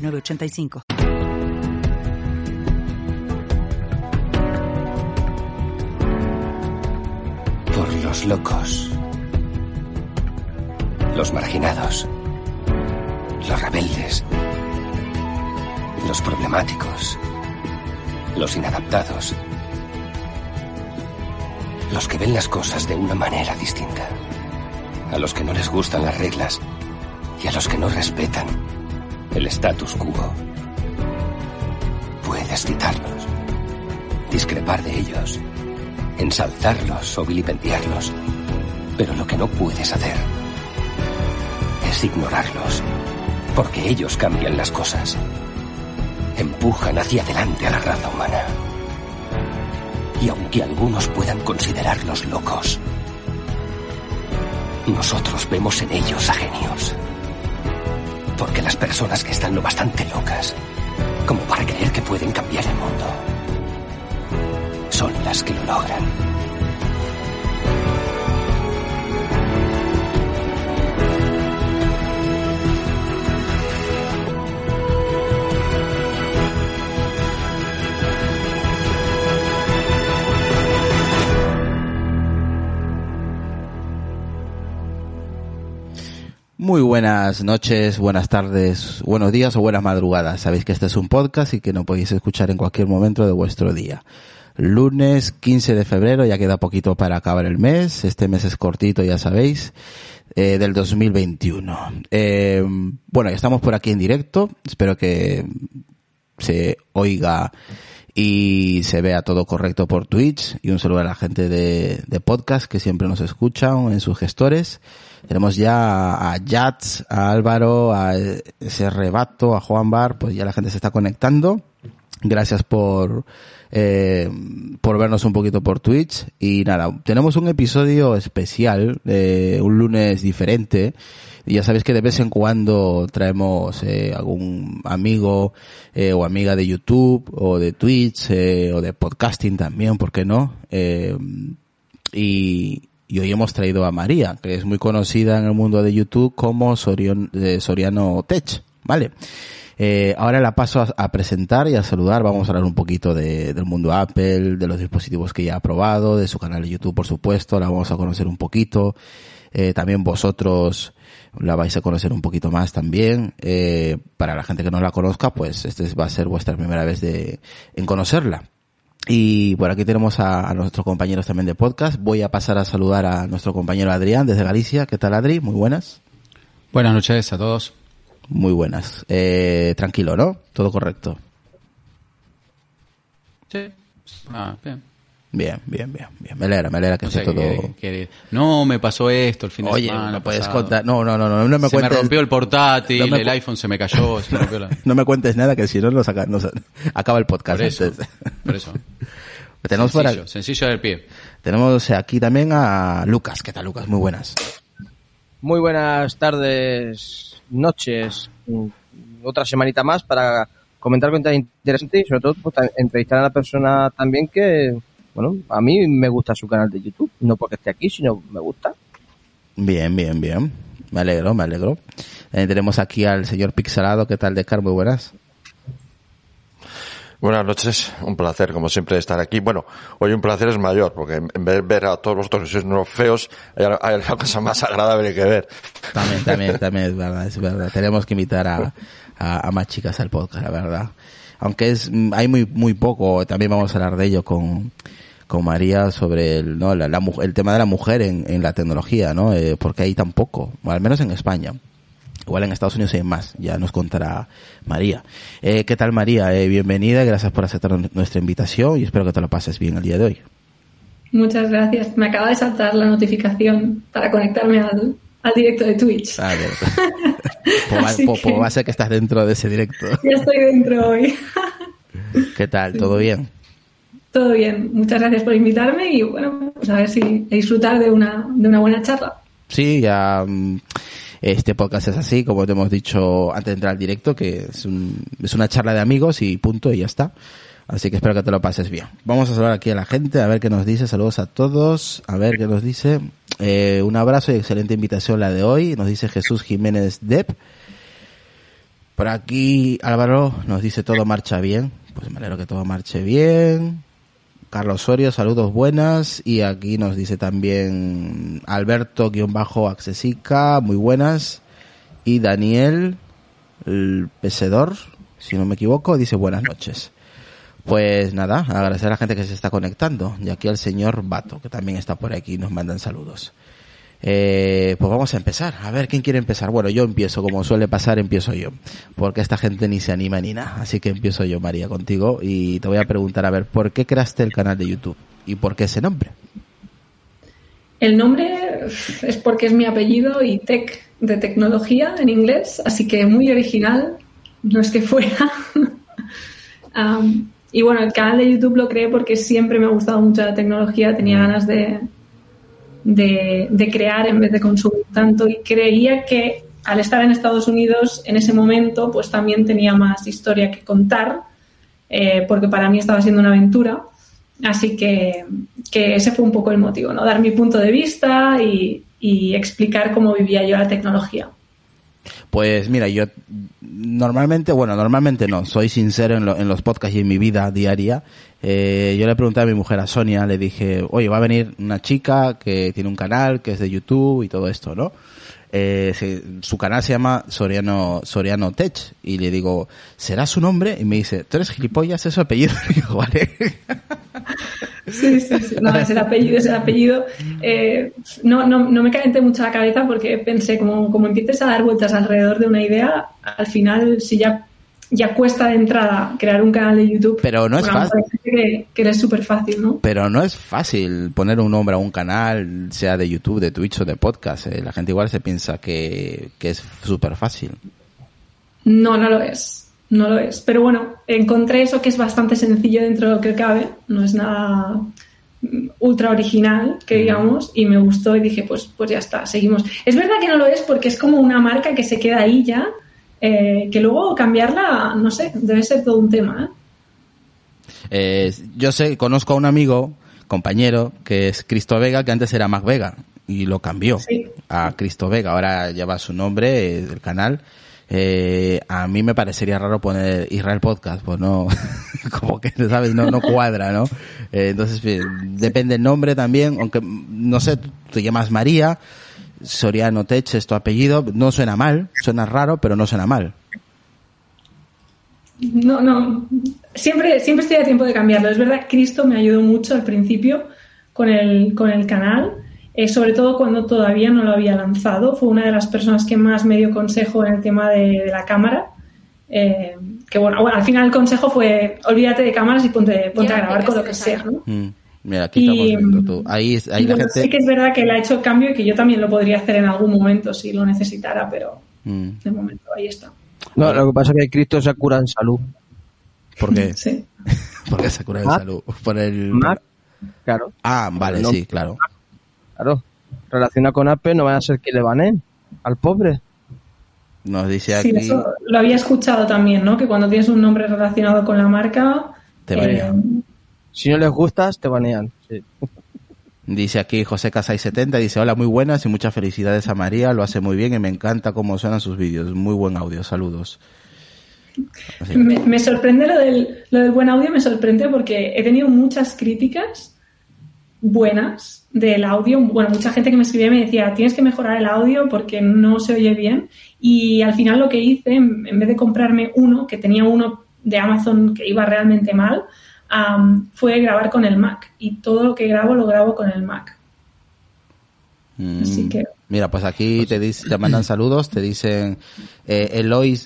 906985. Por los locos. Los marginados. Los rebeldes. Los problemáticos. Los inadaptados. Los que ven las cosas de una manera distinta. A los que no les gustan las reglas y a los que no respetan el status quo. Puedes citarlos, discrepar de ellos, ensalzarlos o vilipendiarlos, pero lo que no puedes hacer es ignorarlos, porque ellos cambian las cosas, empujan hacia adelante a la raza humana. Y aunque algunos puedan considerarlos locos, nosotros vemos en ellos a genios. Porque las personas que están lo bastante locas como para creer que pueden cambiar el mundo son las que lo logran. Muy buenas noches, buenas tardes, buenos días o buenas madrugadas. Sabéis que este es un podcast y que no podéis escuchar en cualquier momento de vuestro día. Lunes 15 de febrero, ya queda poquito para acabar el mes. Este mes es cortito, ya sabéis, eh, del 2021. Eh, bueno, estamos por aquí en directo. Espero que se oiga y se vea todo correcto por Twitch. Y un saludo a la gente de, de podcast que siempre nos escuchan en sus gestores. Tenemos ya a Jats, a Álvaro, a ese rebato, a Juan Bar, pues ya la gente se está conectando. Gracias por, eh, por vernos un poquito por Twitch. Y nada, tenemos un episodio especial, eh, un lunes diferente. Y ya sabéis que de vez en cuando traemos eh, algún amigo eh, o amiga de YouTube o de Twitch eh, o de podcasting también, ¿por qué no? Eh, y, y hoy hemos traído a María, que es muy conocida en el mundo de YouTube como eh, Soriano Tech, ¿vale? Eh, ahora la paso a, presentar y a saludar. Vamos a hablar un poquito de, del mundo Apple, de los dispositivos que ya ha probado, de su canal de YouTube, por supuesto. La vamos a conocer un poquito. Eh, también vosotros la vais a conocer un poquito más también. Para la gente que no la conozca, pues este va a ser vuestra primera vez de, en conocerla. Y por aquí tenemos a, a, nuestros compañeros también de podcast. Voy a pasar a saludar a nuestro compañero Adrián desde Galicia. ¿Qué tal, Adri? Muy buenas. Buenas noches a todos. Muy buenas. Eh, tranquilo, ¿no? Todo correcto. Sí. Ah, bien. Bien, bien, bien, bien. Me alegra, me alegra que no esté sé, todo. Que, que, no, me pasó esto el fin de Oye, semana. no puedes pasado. contar. No, no, no, no, no me se cuentes. me rompió el portátil, No me el cu- iPhone se me cayó. se me rompió la- no me cuentes nada que si no nos, saca- nos acaba el podcast Por eso. antes. Por eso. tenemos, sencillo, aquí, sencillo del pie. tenemos aquí también a Lucas. ¿Qué tal, Lucas? Muy buenas. Muy buenas tardes, noches, otra semanita más para comentar cuentas interesantes y sobre todo pues, ta- entrevistar a la persona también que, bueno, a mí me gusta su canal de YouTube, no porque esté aquí, sino me gusta. Bien, bien, bien. Me alegro, me alegro. Eh, tenemos aquí al señor Pixelado. ¿Qué tal, Descar? Muy buenas. Buenas noches, un placer como siempre estar aquí. Bueno, hoy un placer es mayor, porque en vez de ver a todos vosotros que sois unos feos, hay, hay una cosa más agradable que ver. También, también, también es verdad, es verdad. Tenemos que invitar a, a, a más chicas al podcast, la verdad. Aunque es, mm, hay muy, muy poco, también vamos a hablar de ello con, con María sobre el, ¿no? la, la mu- el tema de la mujer en, en la tecnología, ¿no? Eh, porque hay tan poco, o al menos en España. Igual en Estados Unidos hay más, ya nos contará María. Eh, ¿Qué tal María? Eh, bienvenida, gracias por aceptar nuestra invitación y espero que te lo pases bien el día de hoy. Muchas gracias. Me acaba de saltar la notificación para conectarme al, al directo de Twitch. Pues- que pues va a ser que estás dentro de ese directo. ya estoy dentro hoy. ¿Qué tal? ¿Todo bien? Todo bien, muchas gracias por invitarme y bueno, pues a ver si disfrutar de una, de una buena charla. Sí, ya mm, este podcast es así, como te hemos dicho antes de entrar al directo, que es, un- es una charla de amigos y punto y ya está. Así que espero que te lo pases bien. Vamos a saludar aquí a la gente, a ver qué nos dice. Saludos a todos, a ver qué nos dice. Eh, un abrazo y excelente invitación la de hoy. Nos dice Jesús Jiménez Depp. Por aquí Álvaro nos dice todo marcha bien. Pues me alegro que todo marche bien. Carlos Osorio, saludos buenas. Y aquí nos dice también Alberto-Accesica, muy buenas. Y Daniel, el pesedor, si no me equivoco, dice buenas noches. Pues nada, agradecer a la gente que se está conectando. Y aquí al señor Bato, que también está por aquí, nos mandan saludos. Eh, pues vamos a empezar. A ver, ¿quién quiere empezar? Bueno, yo empiezo, como suele pasar, empiezo yo. Porque esta gente ni se anima ni nada. Así que empiezo yo, María, contigo. Y te voy a preguntar, a ver, ¿por qué creaste el canal de YouTube? ¿Y por qué ese nombre? El nombre es porque es mi apellido y tech de tecnología en inglés, así que muy original, no es que fuera. Y bueno, el canal de YouTube lo creé porque siempre me ha gustado mucho la tecnología, tenía ganas de, de, crear en vez de consumir tanto y creía que al estar en Estados Unidos en ese momento pues también tenía más historia que contar eh, porque para mí estaba siendo una aventura así que, que ese fue un poco el motivo, ¿no? dar mi punto de vista y, y explicar cómo vivía yo la tecnología. Pues mira, yo normalmente, bueno, normalmente no, soy sincero en, lo- en los podcasts y en mi vida diaria. Eh, yo le pregunté a mi mujer, a Sonia, le dije, oye, va a venir una chica que tiene un canal, que es de YouTube y todo esto, ¿no? Eh, su canal se llama Soriano, Soriano Tech. Y le digo, ¿será su nombre? Y me dice, ¿tú eres gilipollas? ¿Es su apellido? Y digo, vale. Sí, sí, sí. No, es el apellido, es el apellido. Eh, no, no, no me calenté mucho la cabeza porque pensé, como, como empieces a dar vueltas alrededor de una idea, al final, si ya, ya cuesta de entrada crear un canal de YouTube, Pero no es fácil. que, que es súper fácil, ¿no? Pero no es fácil poner un nombre a un canal, sea de YouTube, de Twitch o de podcast. eh. La gente igual se piensa que, que es súper fácil. No, no lo es. No lo es. Pero bueno, encontré eso que es bastante sencillo dentro de lo que cabe. No es nada mm, ultra original, que digamos, y me gustó y dije, pues, pues ya está, seguimos. Es verdad que no lo es porque es como una marca que se queda ahí ya, eh, que luego cambiarla, no sé, debe ser todo un tema. ¿eh? Eh, yo sé, conozco a un amigo, compañero, que es Cristo Vega, que antes era Mac Vega, y lo cambió Sí. a Cristo Vega. Ahora lleva su nombre eh, del canal. Eh, a mí me parecería raro poner Israel Podcast, pues no, como que, ¿sabes? No, no cuadra, ¿no? Eh, entonces, depende el nombre también, aunque, no sé, tú te llamas María, Soriano Tech es tu apellido, no suena mal, suena raro, pero no suena mal. No, no. Siempre, siempre estoy a tiempo de cambiarlo. Es verdad, Cristo me ayudó mucho al principio con el, con el canal, eh, sobre todo cuando todavía no lo había lanzado. Fue una de las personas que más me dio consejo en el tema de, de la cámara. Eh, que bueno, bueno, al final el consejo fue olvídate de cámaras y ponte, ponte a grabar con lo que sea. ¿no? Mm, Mira, aquí Y, estamos viendo tú. Ahí, ahí la bueno, gente... Sí que es verdad que él ha hecho el cambio y que yo también lo podría hacer en algún momento si lo necesitara, pero Mm, de momento ahí está. No, lo que pasa es que Cristo se cura en salud. ¿Por qué? Sí. Porque se cura de Mac. salud. Por el... Mac, claro, Ah, vale, No. sí, claro. claro. Relaciona con Apple, no van a ser que le banen al pobre. Nos dice Sí, aquí... eso lo había escuchado también, ¿no? Que cuando tienes un nombre relacionado con la marca, Te eh. Si no les gustas, te banean. Sí. Dice aquí José Casay 70, dice, hola, muy buenas y muchas felicidades a María, lo hace muy bien y me encanta cómo suenan sus vídeos. Muy buen audio, saludos. Me, me sorprende lo del, lo del buen audio, me sorprende porque he tenido muchas críticas buenas del audio. Bueno, mucha gente que me escribía me decía, tienes que mejorar el audio porque no se oye bien. Y al final lo que hice, en vez de comprarme uno, que tenía uno de Amazon que iba realmente mal, fue grabar con el Mac. Y todo lo que grabo lo grabo con el Mac. Mm. Así que- Mira, pues aquí te, dice- te mandan saludos, te dicen eh, Eloy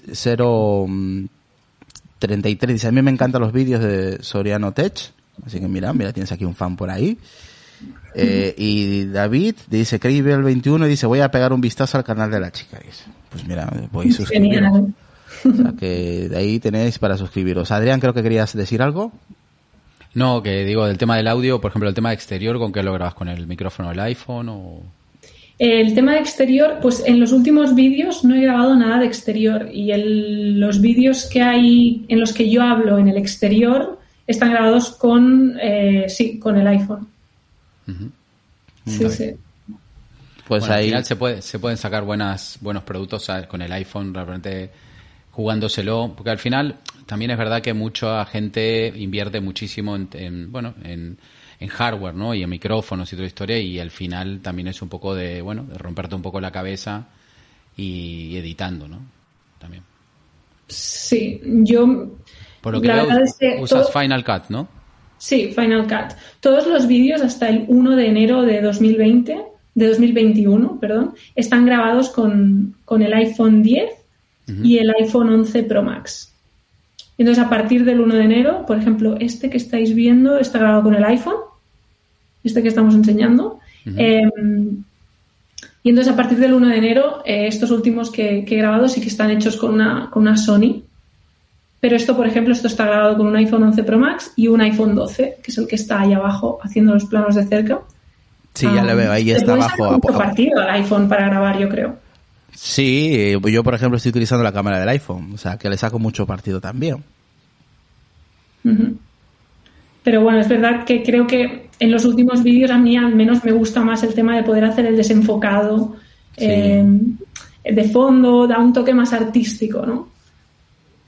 033, dice, a mí me encantan los vídeos de Soriano Tech, así que mira, mira, tienes aquí un fan por ahí. Eh, y David dice, el 21 dice, voy a pegar un vistazo al canal de la chica. Dice, pues mira, voy a suscribir. Genial. O sea que de ahí tenéis para suscribiros. Adrián, creo que querías decir algo. No, que digo, del tema del audio, por ejemplo, el tema de exterior, ¿con qué lo grabas? ¿Con el micrófono del iPhone o...? El tema de exterior, pues en los últimos vídeos no he grabado nada de exterior y el- los vídeos que hay en los que yo hablo en el exterior están grabados con, eh, sí, con el iPhone. Sí, sí. Pues Bueno, ahí... Al final se, puede, se pueden sacar buenas, buenos productos ¿sabes? con el iPhone, realmente jugándoselo, porque al final también es verdad que mucha gente invierte muchísimo en, en, bueno, en, en hardware, ¿no? Y en micrófonos y toda la historia, y al final también es un poco de, bueno, de romperte un poco la cabeza y editando, ¿no? También. Sí, yo... Por lo que veo, verdad es que usas todo- Final Cut, ¿no? Sí, Final Cut. Todos los vídeos hasta el 1 de enero de 2020, de 2021, perdón, están grabados con, con el iPhone 10 y el iPhone 11 Pro Max. Entonces, a partir del 1 de enero, por ejemplo, este que estáis viendo está grabado con el iPhone, este que estamos enseñando. Eh, y entonces, a partir del 1 de enero, eh, estos últimos que, que he grabado sí que están hechos con una, con una Sony. Pero esto, por ejemplo, esto está grabado con un iPhone 11 Pro Max y un iPhone 12, que es el que está ahí abajo haciendo los planos de cerca. Sí, ya le veo, ahí está abajo. a- a- partido al iPhone para grabar, yo creo. Sí, eh, yo por ejemplo estoy utilizando la cámara del iPhone, o sea que le saco mucho partido también. Pero bueno, es verdad que creo que en los últimos vídeos a mí al menos me gusta más el tema de poder hacer el desenfocado Sí. eh, de fondo, da un toque más artístico, ¿no?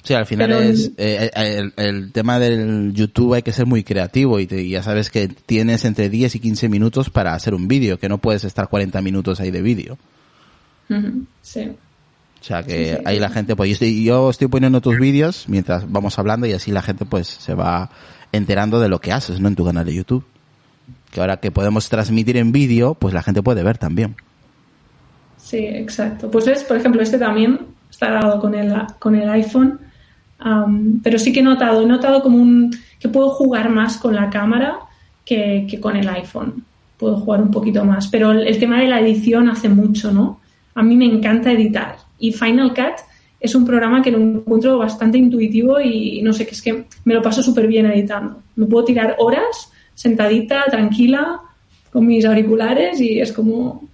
Sí, al final Pero- es eh, el, el tema del YouTube hay que ser muy creativo y, te- y ya sabes que tienes entre 10 y 15 minutos para hacer un vídeo, que no puedes estar 40 minutos ahí de vídeo. Sí. O sea que ahí la gente, pues yo estoy, yo estoy poniendo tus vídeos mientras vamos hablando y así la gente pues se va enterando de lo que haces, ¿no? En tu canal de YouTube. Que ahora que podemos transmitir en vídeo, pues la gente puede ver también. Sí, exacto. Pues es, por ejemplo, este también está grabado con el, con el iPhone, pero sí que he notado, he notado como un que puedo jugar más con la cámara que, que con el iPhone. Puedo jugar un poquito más, pero el, el tema de la edición hace mucho, ¿no? A mí me encanta editar y Final Cut es un programa que lo encuentro bastante intuitivo y no sé, que es que me lo paso súper bien editando. Me puedo tirar horas sentadita, tranquila, con mis auriculares y es como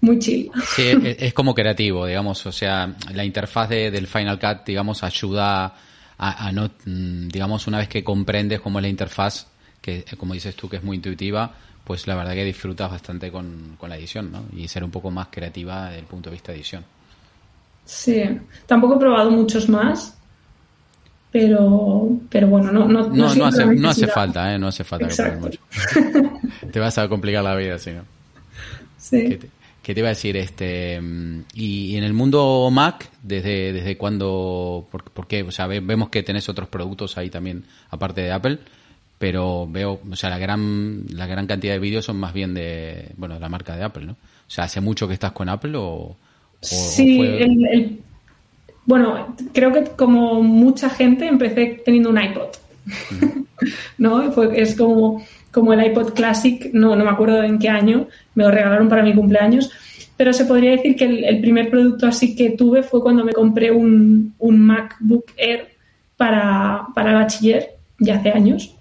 muy chill. Sí, es, es como creativo, digamos, o sea, la interfaz de- del Final Cut, digamos, ayuda a, a no, mm, digamos, una vez que comprendes cómo es la interfaz, que como dices tú que es muy intuitiva, pues la verdad que disfrutas bastante con, con la edición, ¿no? Y ser un poco más creativa desde el punto de vista de edición. Sí, tampoco he probado muchos más, pero, pero bueno, no, no, No, no, siento hace, no hace falta, ¿eh? No hace falta que Exacto. pruebes mucho. Te vas a complicar la vida, si no. Sí. ¿Qué te, qué te iba a decir? este y, y en el mundo Mac, ¿desde, desde cuándo? Por, por qué? O sea, ve- vemos que tenés otros productos ahí también, aparte de Apple, pero veo, o sea, la gran, la gran cantidad de vídeos son más bien de, bueno, de la marca de Apple, ¿no? O sea, ¿hace mucho que estás con Apple o...? o- Sí, o fue- el- el- bueno, creo que como mucha gente empecé teniendo un iPod, ¿no? Y fue- es como, como el iPod Classic, no, no me acuerdo en qué año, me lo regalaron para mi cumpleaños, pero se podría decir que el, el primer producto así que tuve fue cuando me compré un, un MacBook Air para, para bachiller, ya hace años,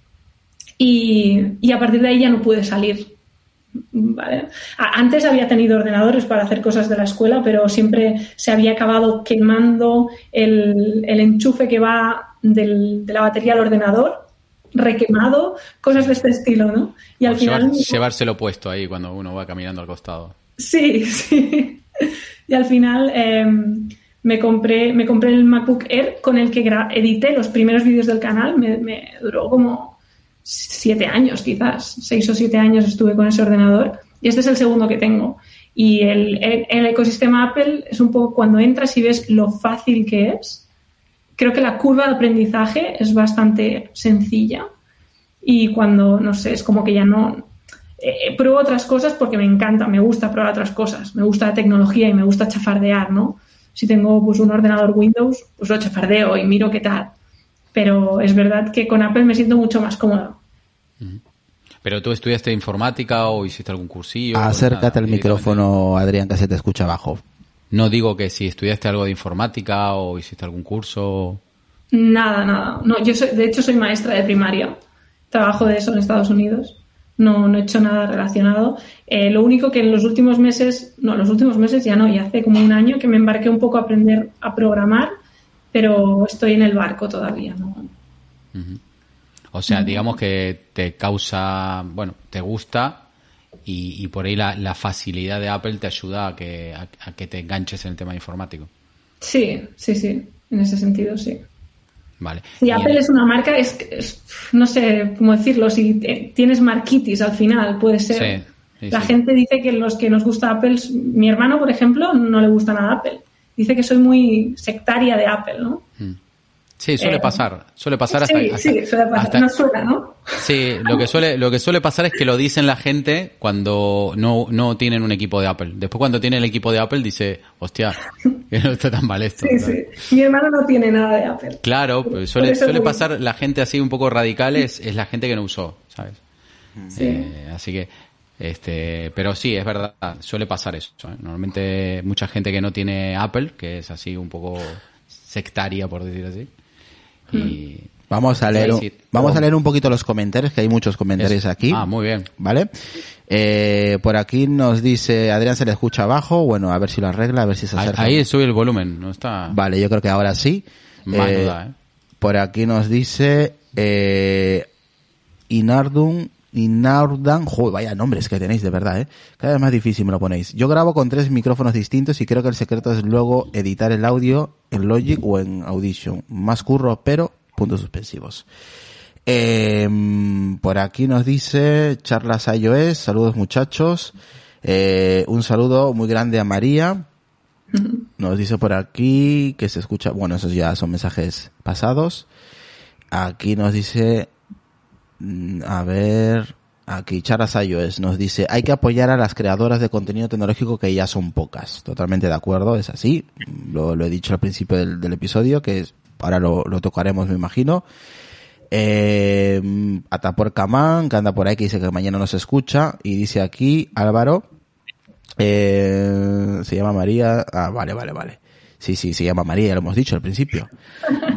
y, y a partir de ahí ya no pude salir. ¿vale? Antes había tenido ordenadores para hacer cosas de la escuela, pero siempre se había acabado quemando el, el enchufe que va del- de la batería al ordenador, requemado, cosas de este estilo, ¿no? Y al o final... llevar- llevárselo puesto ahí cuando uno va caminando al costado. Sí, sí. Y al final eh, me, compré, me compré el MacBook Air con el que edité los primeros vídeos del canal. Me, me duró como siete años, quizás. Seis o siete años estuve con ese ordenador. Y este es el segundo que tengo. Y el, el- ecosistema Apple es un poco cuando entras y ves lo fácil que es. Creo que la curva de aprendizaje es bastante sencilla. Y cuando, no sé, es como que ya no, eh, pruebo otras cosas porque me encanta, me gusta probar otras cosas, me gusta la tecnología y me gusta chafardear, ¿no? Si tengo pues un ordenador Windows, pues lo chafardeo y miro qué tal. Pero es verdad que con Apple me siento mucho más cómodo. ¿Pero tú estudiaste informática o hiciste algún cursillo? Acércate al micrófono, Adrián, que se te escucha abajo. No digo que si estudiaste algo de informática o hiciste algún curso. Nada, nada. No, yo soy, de hecho soy maestra de primaria. Trabajo de eso en Estados Unidos. No, no he hecho nada relacionado. Eh, lo único que en los últimos meses, no, los últimos meses ya no, y hace como un año que me embarqué un poco a aprender a programar, pero estoy en el barco todavía, ¿no? O sea, digamos que te causa, bueno, te gusta y, por ahí la, facilidad de Apple te ayuda a que, a, que te enganches en el tema informático. Sí, sí, sí, en ese sentido sí. Vale. Y, Apple es una marca, es, no sé cómo decirlo, si tienes marquitis al final, puede ser. la gente dice que los que nos gusta Apple, mi hermano, por ejemplo, no le gusta nada Apple. Dice que soy muy sectaria de Apple, ¿no? Mm. Sí, suele eh, pasar. Suele pasar hasta. Sí, sí, suele pasar. no suena, ¿no? Sí, lo que suele, lo que suele pasar es que lo dicen la gente cuando no, no tienen un equipo de Apple. Después cuando tiene el equipo de Apple dice, hostia, que no está tan mal esto. Sí, sí. Mi hermano no tiene nada de Apple. Claro, pues suele, suele pasar la gente así un poco radical es, es la gente que no usó, ¿sabes? Sí. Eh, así que, este, pero sí, es verdad, suele pasar eso. ¿eh? Normalmente mucha gente que no tiene Apple, que es así un poco sectaria, por decir así, y vamos a leer, un, vamos a leer un poquito los comentarios, que hay muchos comentarios aquí. Ah, muy bien. ¿Vale? Eh, por aquí nos dice, Adrián se le escucha abajo, bueno, a ver si lo arregla, a ver si se acerca. Ahí sube el volumen, no está. Vale, yo creo que ahora sí. Eh, ¿eh? Por aquí nos dice, eh, Inardun, Inardan, joder, vaya nombres que tenéis de verdad, ¿eh? Cada vez más difícil me lo ponéis. Yo grabo con tres micrófonos distintos y creo que el secreto es luego editar el audio en Logic o en Audition. Más curro, pero puntos suspensivos. Eh, por aquí nos dice Charlas iOS, saludos muchachos. Eh, un saludo muy grande a María. Nos dice por aquí que se escucha, bueno, esos ya son mensajes pasados. Aquí nos dice a ver, aquí Charas iOS nos dice, hay que apoyar a las creadoras de contenido tecnológico que ya son pocas. Totalmente de acuerdo, es así. Lo, he dicho al principio del, episodio, que ahora lo, tocaremos, me imagino. Eh, Atapor Camán, que anda por ahí, que dice que mañana nos escucha, y dice aquí, Álvaro, eh, se llama María, ah, vale, vale, vale. Sí, sí, se llama María, ya lo hemos dicho al principio.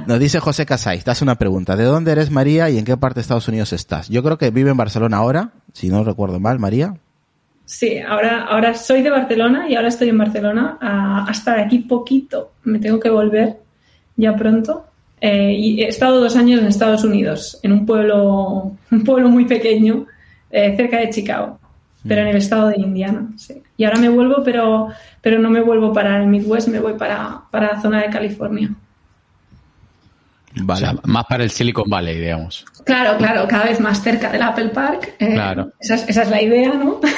Nos dice José Casais, te hace una pregunta. ¿De dónde eres María y en qué parte de Estados Unidos estás? Yo creo que vive en Barcelona ahora, si no recuerdo mal, María. Sí, ahora, ahora soy de Barcelona y ahora estoy en Barcelona. Ah, hasta de aquí poquito me tengo que volver ya pronto. Eh, y he estado dos años en Estados Unidos, en un pueblo, un pueblo muy pequeño, eh, cerca de Chicago pero en el estado de Indiana, sí. Y ahora me vuelvo, pero, pero no me vuelvo para el Midwest, me voy para, para la zona de California. Vale. más para el Silicon Valley, digamos. Claro, claro, cada vez más cerca del Apple Park. Eh, claro. Esa es, esa es, la idea, ¿no?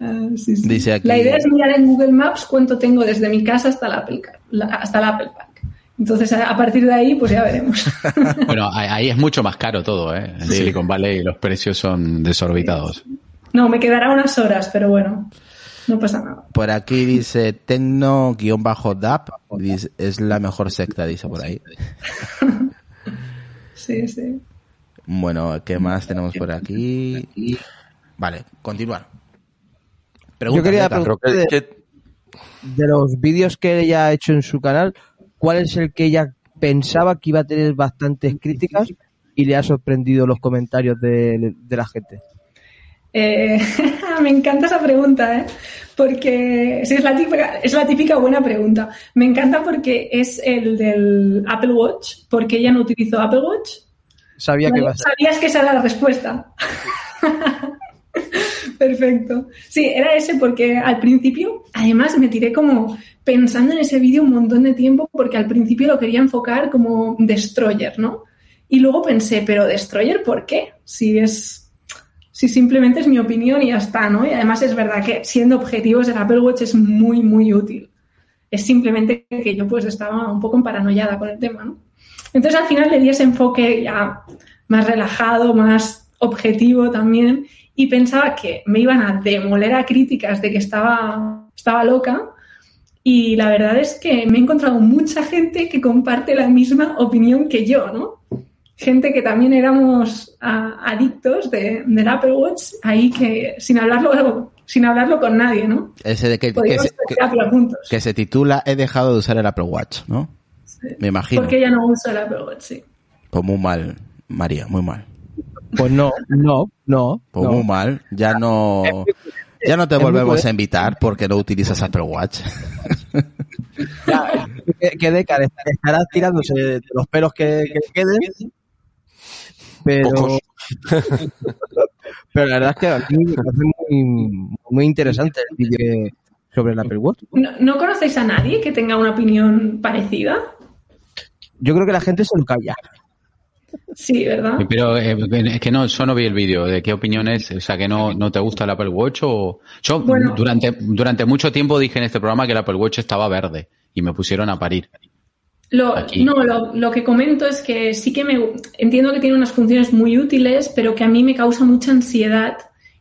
Ah, sí, sí. Dice aquí... La idea es mirar en Google Maps cuánto tengo desde mi casa hasta el Apple, hasta el Apple Park. Entonces, a partir de ahí, pues ya veremos. bueno, ahí es mucho más caro todo, ¿eh? En Silicon Valley los precios son desorbitados. No, me quedará unas horas, pero bueno, no pasa nada. Por aquí dice Tecno-DAP, es la mejor secta, dice por ahí. sí, sí. Bueno, ¿qué más tenemos por aquí? Vale, continuar. Yo quería preguntar de los vídeos que ella ha hecho en su canal, cuál es el que ella pensaba que iba a tener bastantes críticas y le ha sorprendido los comentarios de, la gente? Eh, me encanta esa pregunta, ¿eh? porque es, la típica, es la típica buena pregunta. Me encanta porque es el del Apple Watch, porque ella no utilizó Apple Watch. Sabía que iba a ser. Sabías que esa era la respuesta. Perfecto. Sí, era ese porque al principio, además me tiré como pensando en ese vídeo un montón de tiempo porque al principio lo quería enfocar como destroyer, ¿no? Y luego pensé, pero destroyer, ¿por qué? Si es, si simplemente es mi opinión y ya está, ¿no? Y además es verdad que siendo objetivos el Apple Watch es muy, muy útil. Es simplemente que yo pues estaba un poco paranoiada con el tema, ¿no? Entonces al final le di ese enfoque ya más relajado, más objetivo también y pensaba que me iban a demoler a críticas de que estaba, estaba loca. Y la verdad es que me he encontrado mucha gente que comparte la misma opinión que yo, ¿no? gente que también éramos ah, adictos de, del Apple Watch, ahí que sin hablarlo, sin hablarlo con nadie, ¿no? Ese de que, se, que- que se titula He dejado de usar el Apple Watch, ¿no? Me imagino. Porque ya no uso el Apple Watch, sí. Pues muy mal, María, muy mal. Pues no, no, no. Pues no. muy mal. Ya no, ya no te Es volvemos a invitar porque no utilizas Apple Watch. Ya, que, que Decar est- estará tirándose de los pelos que, que queden. Pero, Pocos. pero la verdad es que a mí me parece muy, muy interesante el vídeo sobre el Apple Watch. ¿No, no conocéis a nadie que tenga una opinión parecida? Yo creo que la gente se lo calla. Sí, ¿verdad? Pero eh, es que no, yo no vi el vídeo. ¿De qué opiniones? O sea, que no, no te gusta el Apple Watch o... Yo Bueno. durante, durante mucho tiempo dije en este programa que el Apple Watch estaba verde y me pusieron a parir. Lo, Aquí. no, lo, lo que comento es que sí que me entiendo que tiene unas funciones muy útiles, pero que a mí me causa mucha ansiedad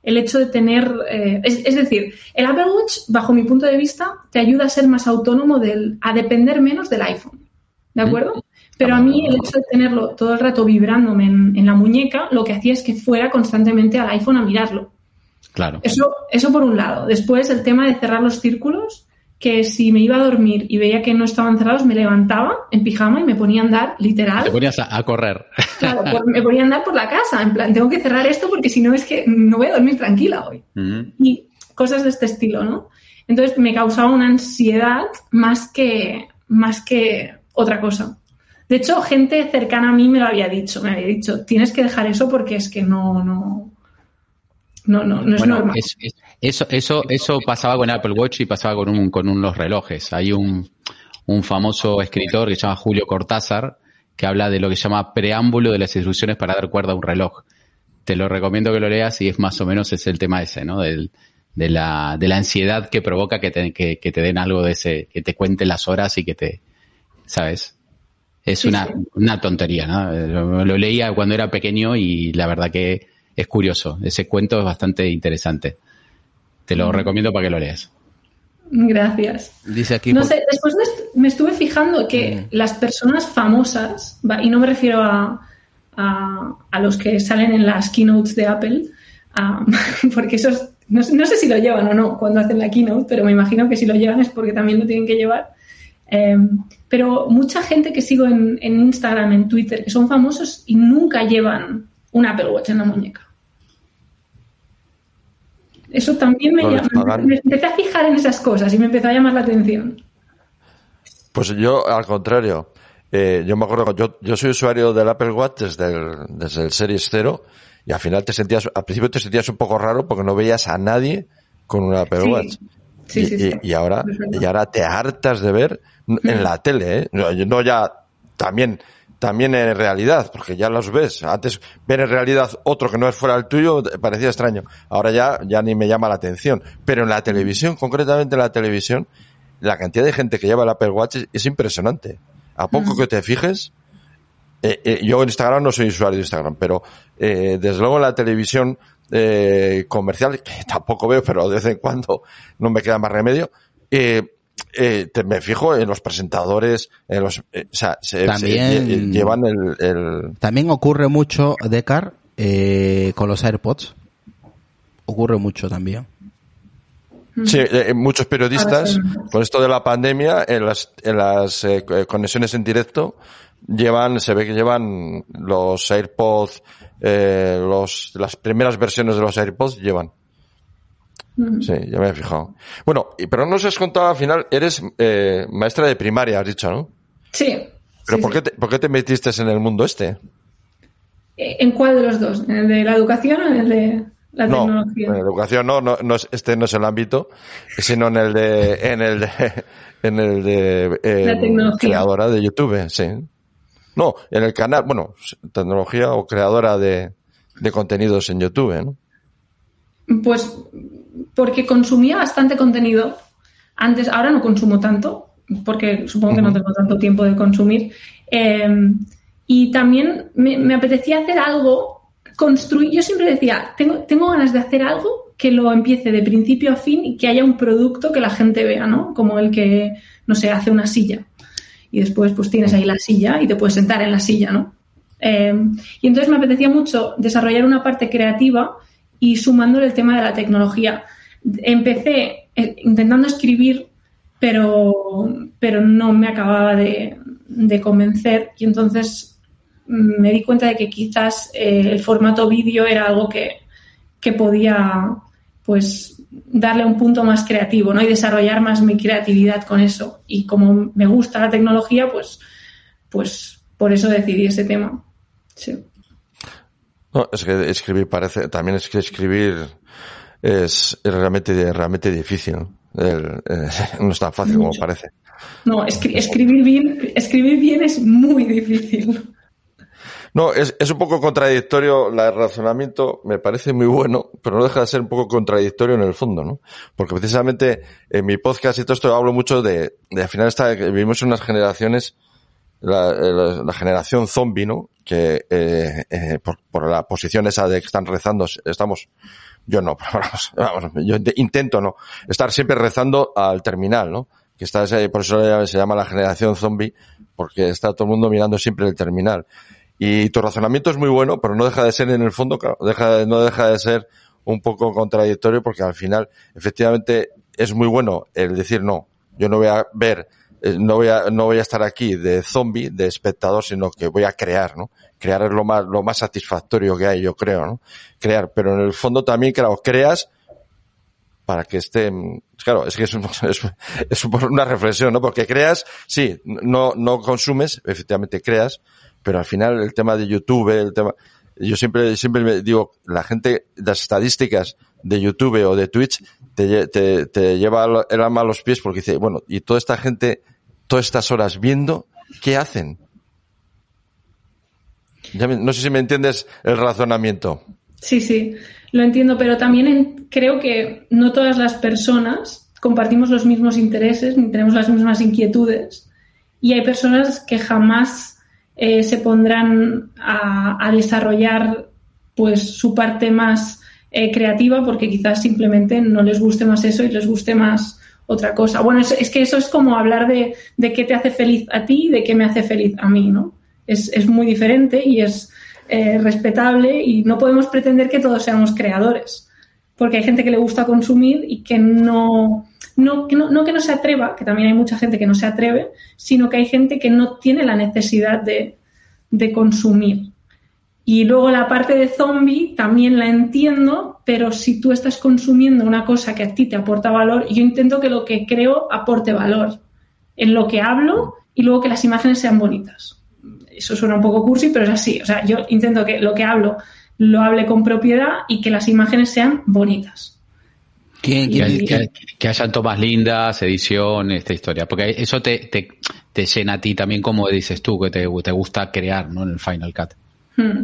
el hecho de tener, eh, es, es decir, el Apple Watch, bajo mi punto de vista, te ayuda a ser más autónomo, del, a depender menos del iPhone, ¿de acuerdo? Pero a mí el hecho de tenerlo todo el rato vibrándome en, en la muñeca, lo que hacía es que fuera constantemente al iPhone a mirarlo. Claro. Eso, eso por un lado. Después el tema de cerrar los círculos, que si me iba a dormir y veía que no estaban cerrados, me levantaba en pijama y me ponía a andar, literal. Te ponías a, a correr. Claro, por- me ponía a andar por la casa. En plan, tengo que cerrar esto porque si no es que no voy a dormir tranquila hoy. Y cosas de este estilo, ¿no? Entonces me causaba una ansiedad más que, más que otra cosa. De hecho, gente cercana a mí me lo había dicho. Me había dicho, tienes que dejar eso porque es que no, no, no, no, no es Bueno, normal. es- es- eso, eso, eso pasaba con Apple Watch y pasaba con, un, con unos relojes. Hay un, un famoso escritor que se llama Julio Cortázar que habla de lo que se llama preámbulo de las instrucciones para dar cuerda a un reloj. Te lo recomiendo que lo leas y es más o menos es el tema ese, ¿no? Del, de, la, de la ansiedad que provoca que te, que, que te den algo de ese, que te cuenten las horas y que te, ¿sabes? Es Sí, una, sí. una tontería, ¿no? Lo, lo leía cuando era pequeño y la verdad que es curioso. Ese cuento es bastante interesante. Te lo recomiendo para que lo leas. Gracias. Dice aquí. No por- sé, después me, est- me estuve fijando que las personas famosas, y no me refiero a, a, a los que salen en las keynotes de Apple, porque esos, no, sé- no sé si lo llevan o no cuando hacen la keynote, pero me imagino que si lo llevan es porque también lo tienen que llevar. Eh, pero mucha gente que sigo en, en Instagram, en Twitter, que son famosos y nunca llevan un Apple Watch en la muñeca. Eso también me, llama- me empecé a fijar en esas cosas y me empezó a llamar la atención. Pues yo, al contrario, eh, yo me acuerdo, yo, yo soy usuario del Apple Watch desde el, desde el Series 0 y al final te sentías, al principio te sentías un poco raro porque no veías a nadie con un Apple Sí. Watch. Sí, y, sí, y- sí. y ahora, y ahora te hartas de ver en la tele, ¿eh? No, no ya, también, también en realidad, porque ya los ves. Antes, ver en realidad otro que no es fuera el tuyo parecía extraño. Ahora ya, ya ni me llama la atención. Pero en la televisión, concretamente en la televisión, la cantidad de gente que lleva el Apple Watch es, es impresionante. A poco que te fijes, eh, eh, yo en Instagram no soy usuario de Instagram, pero eh, desde luego en la televisión eh, comercial, que tampoco veo, pero de vez en cuando no me queda más remedio, eh, eh, te- me fijo en los presentadores, en los, eh, o sea, se, También- se- llevan el, el- También ocurre mucho, Decar, eh, con los AirPods. Ocurre mucho también. Sí, eh, muchos periodistas, sí. con esto de la pandemia, en las, en las eh, conexiones en directo, llevan, se ve que llevan los AirPods, eh, los, las primeras versiones de los AirPods llevan. Mm. Sí, ya me he fijado. Bueno, pero no nos has contado al final, eres eh, maestra de primaria, has dicho, ¿no? Sí. Pero sí, ¿por, sí. qué te, ¿por qué te metiste en el mundo este? Eh, ¿En cuál de los dos? ¿En el de la educación o en el de la no, tecnología? en la educación no, no, no es- este no es el ámbito, sino en el de, en el de, en el de eh, La tecnología. creadora de YouTube, sí. No, en el canal, bueno, tecnología o creadora de, de contenidos en YouTube, ¿no? Pues porque consumía bastante contenido. Antes, ahora no consumo tanto, porque supongo que no tengo tanto tiempo de consumir. Eh, y también me, me apetecía hacer algo, construir. Yo siempre decía, tengo, tengo ganas de hacer algo que lo empiece de principio a fin y que haya un producto que la gente vea, ¿no? Como el que, no sé, hace una silla. Y después, pues tienes ahí la silla y te puedes sentar en la silla, ¿no? Eh, y entonces me apetecía mucho desarrollar una parte creativa y sumándole el tema de la tecnología. Empecé eh, intentando escribir, pero, pero no me acababa de, de convencer y entonces mm, me di cuenta de que quizás eh, el formato vídeo era algo que, que podía pues darle un punto más creativo ¿no? y desarrollar más mi creatividad con eso. Y como me gusta la tecnología, pues, pues por eso decidí ese tema. Sí. No, es que escribir parece, también es que escribir es, es realmente, realmente difícil. El, eh, no es tan fácil como parece. No, escri escribir bien, escribir bien es muy difícil. No, es, un poco contradictorio el razonamiento, me parece muy bueno, pero no deja de ser un poco contradictorio en el fondo, ¿no? Porque precisamente en mi podcast y todo esto hablo mucho de, de al final está, vivimos en unas generaciones, la, la, generación zombie, ¿no? Que eh, eh, por, la posición esa de que están rezando, estamos, yo no, vamos, vamos, yo intento no, estar siempre rezando al terminal, ¿no? Que está por eso se llama la generación zombie, porque está todo el mundo mirando siempre el terminal. Y tu razonamiento es muy bueno, pero no deja de ser en el fondo, claro, deja, no deja de ser un poco contradictorio porque al final, efectivamente, es muy bueno el decir no, yo no voy a ver, eh, no voy a, no voy a estar aquí de zombie, de espectador, sino que voy a crear, ¿no? Crear es lo más, lo más satisfactorio que hay, yo creo, ¿no? Crear, pero en el fondo también, claro, creas para que esté, claro, es que es, es, es una reflexión, ¿no? Porque creas, sí, no, no consumes, efectivamente creas, pero al final el tema de YouTube, el tema, yo siempre, siempre me digo, la gente, las estadísticas de YouTube o de Twitch te, te, te lleva el alma a los pies porque dice, bueno, y toda esta gente, todas estas horas viendo, ¿qué hacen? No sé si me entiendes el razonamiento. Sí, sí, lo entiendo, pero también creo que no todas las personas compartimos los mismos intereses ni tenemos las mismas inquietudes. Y hay personas que jamás eh, se pondrán a, desarrollar pues su parte más eh, creativa porque quizás simplemente no les guste más eso y les guste más otra cosa. Bueno, es, es que eso es como hablar de, de, qué te hace feliz a ti y de qué me hace feliz a mí, ¿no? Es, es muy diferente y es eh, respetable y no podemos pretender que todos seamos creadores porque hay gente que le gusta consumir y que no, no, que no, no que no se atreva, que también hay mucha gente que no se atreve, sino que hay gente que no tiene la necesidad de, de consumir. Y luego la parte de zombie también la entiendo, pero si tú estás consumiendo una cosa que a ti te aporta valor, yo intento que lo que creo aporte valor en lo que hablo y luego que las imágenes sean bonitas. Eso suena un poco cursi, pero es así. O sea, yo intento que lo que hablo lo hable con propiedad y que las imágenes sean bonitas. ¿Quién, quién, que, que, hayan tomas lindas, edición, esta historia. Porque eso te, te, te, llena a ti también, como dices tú, que te, te gusta crear ¿no? en el Final Cut. Hmm.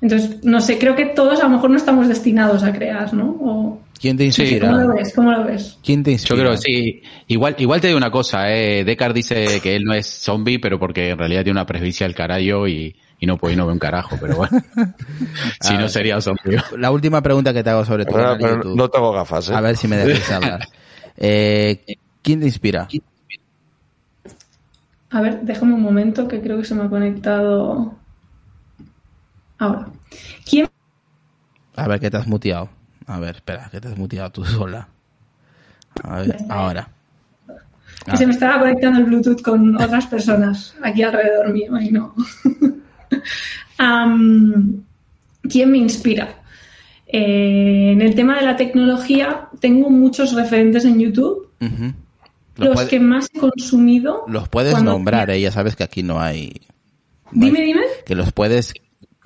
Entonces, no sé, creo que todos a lo mejor no estamos destinados a crear, ¿no? O... ¿Quién te inspira? ¿Cómo lo ves? ¿Cómo lo ves? ¿Quién te inspira? Yo creo, sí. Igual, igual te digo una cosa, eh. Deckard dice que él no es zombie, pero porque en realidad tiene una presbicia al carajo y, y no puede no ve un carajo, pero bueno. si no sería zombie. La última pregunta que te hago sobre tu pero, pero no tengo gafas, ¿eh? A ver si me dejas hablar. Eh, ¿Quién te inspira? A ver, déjame un momento que creo que se me ha conectado ahora. ¿Quién? A ver, que te has muteado. A ver, espera, que te has muteado tú sola. A ver, ahora. Que se me estaba conectando el Bluetooth con otras personas aquí alrededor mío y no. um, ¿Quién me inspira? Eh, en el tema de la tecnología tengo muchos referentes en YouTube. Uh -huh. Los, los puede, que más he consumido. Los puedes nombrar, eh, ya sabes que aquí no hay. No dime, hay, dime. Que los puedes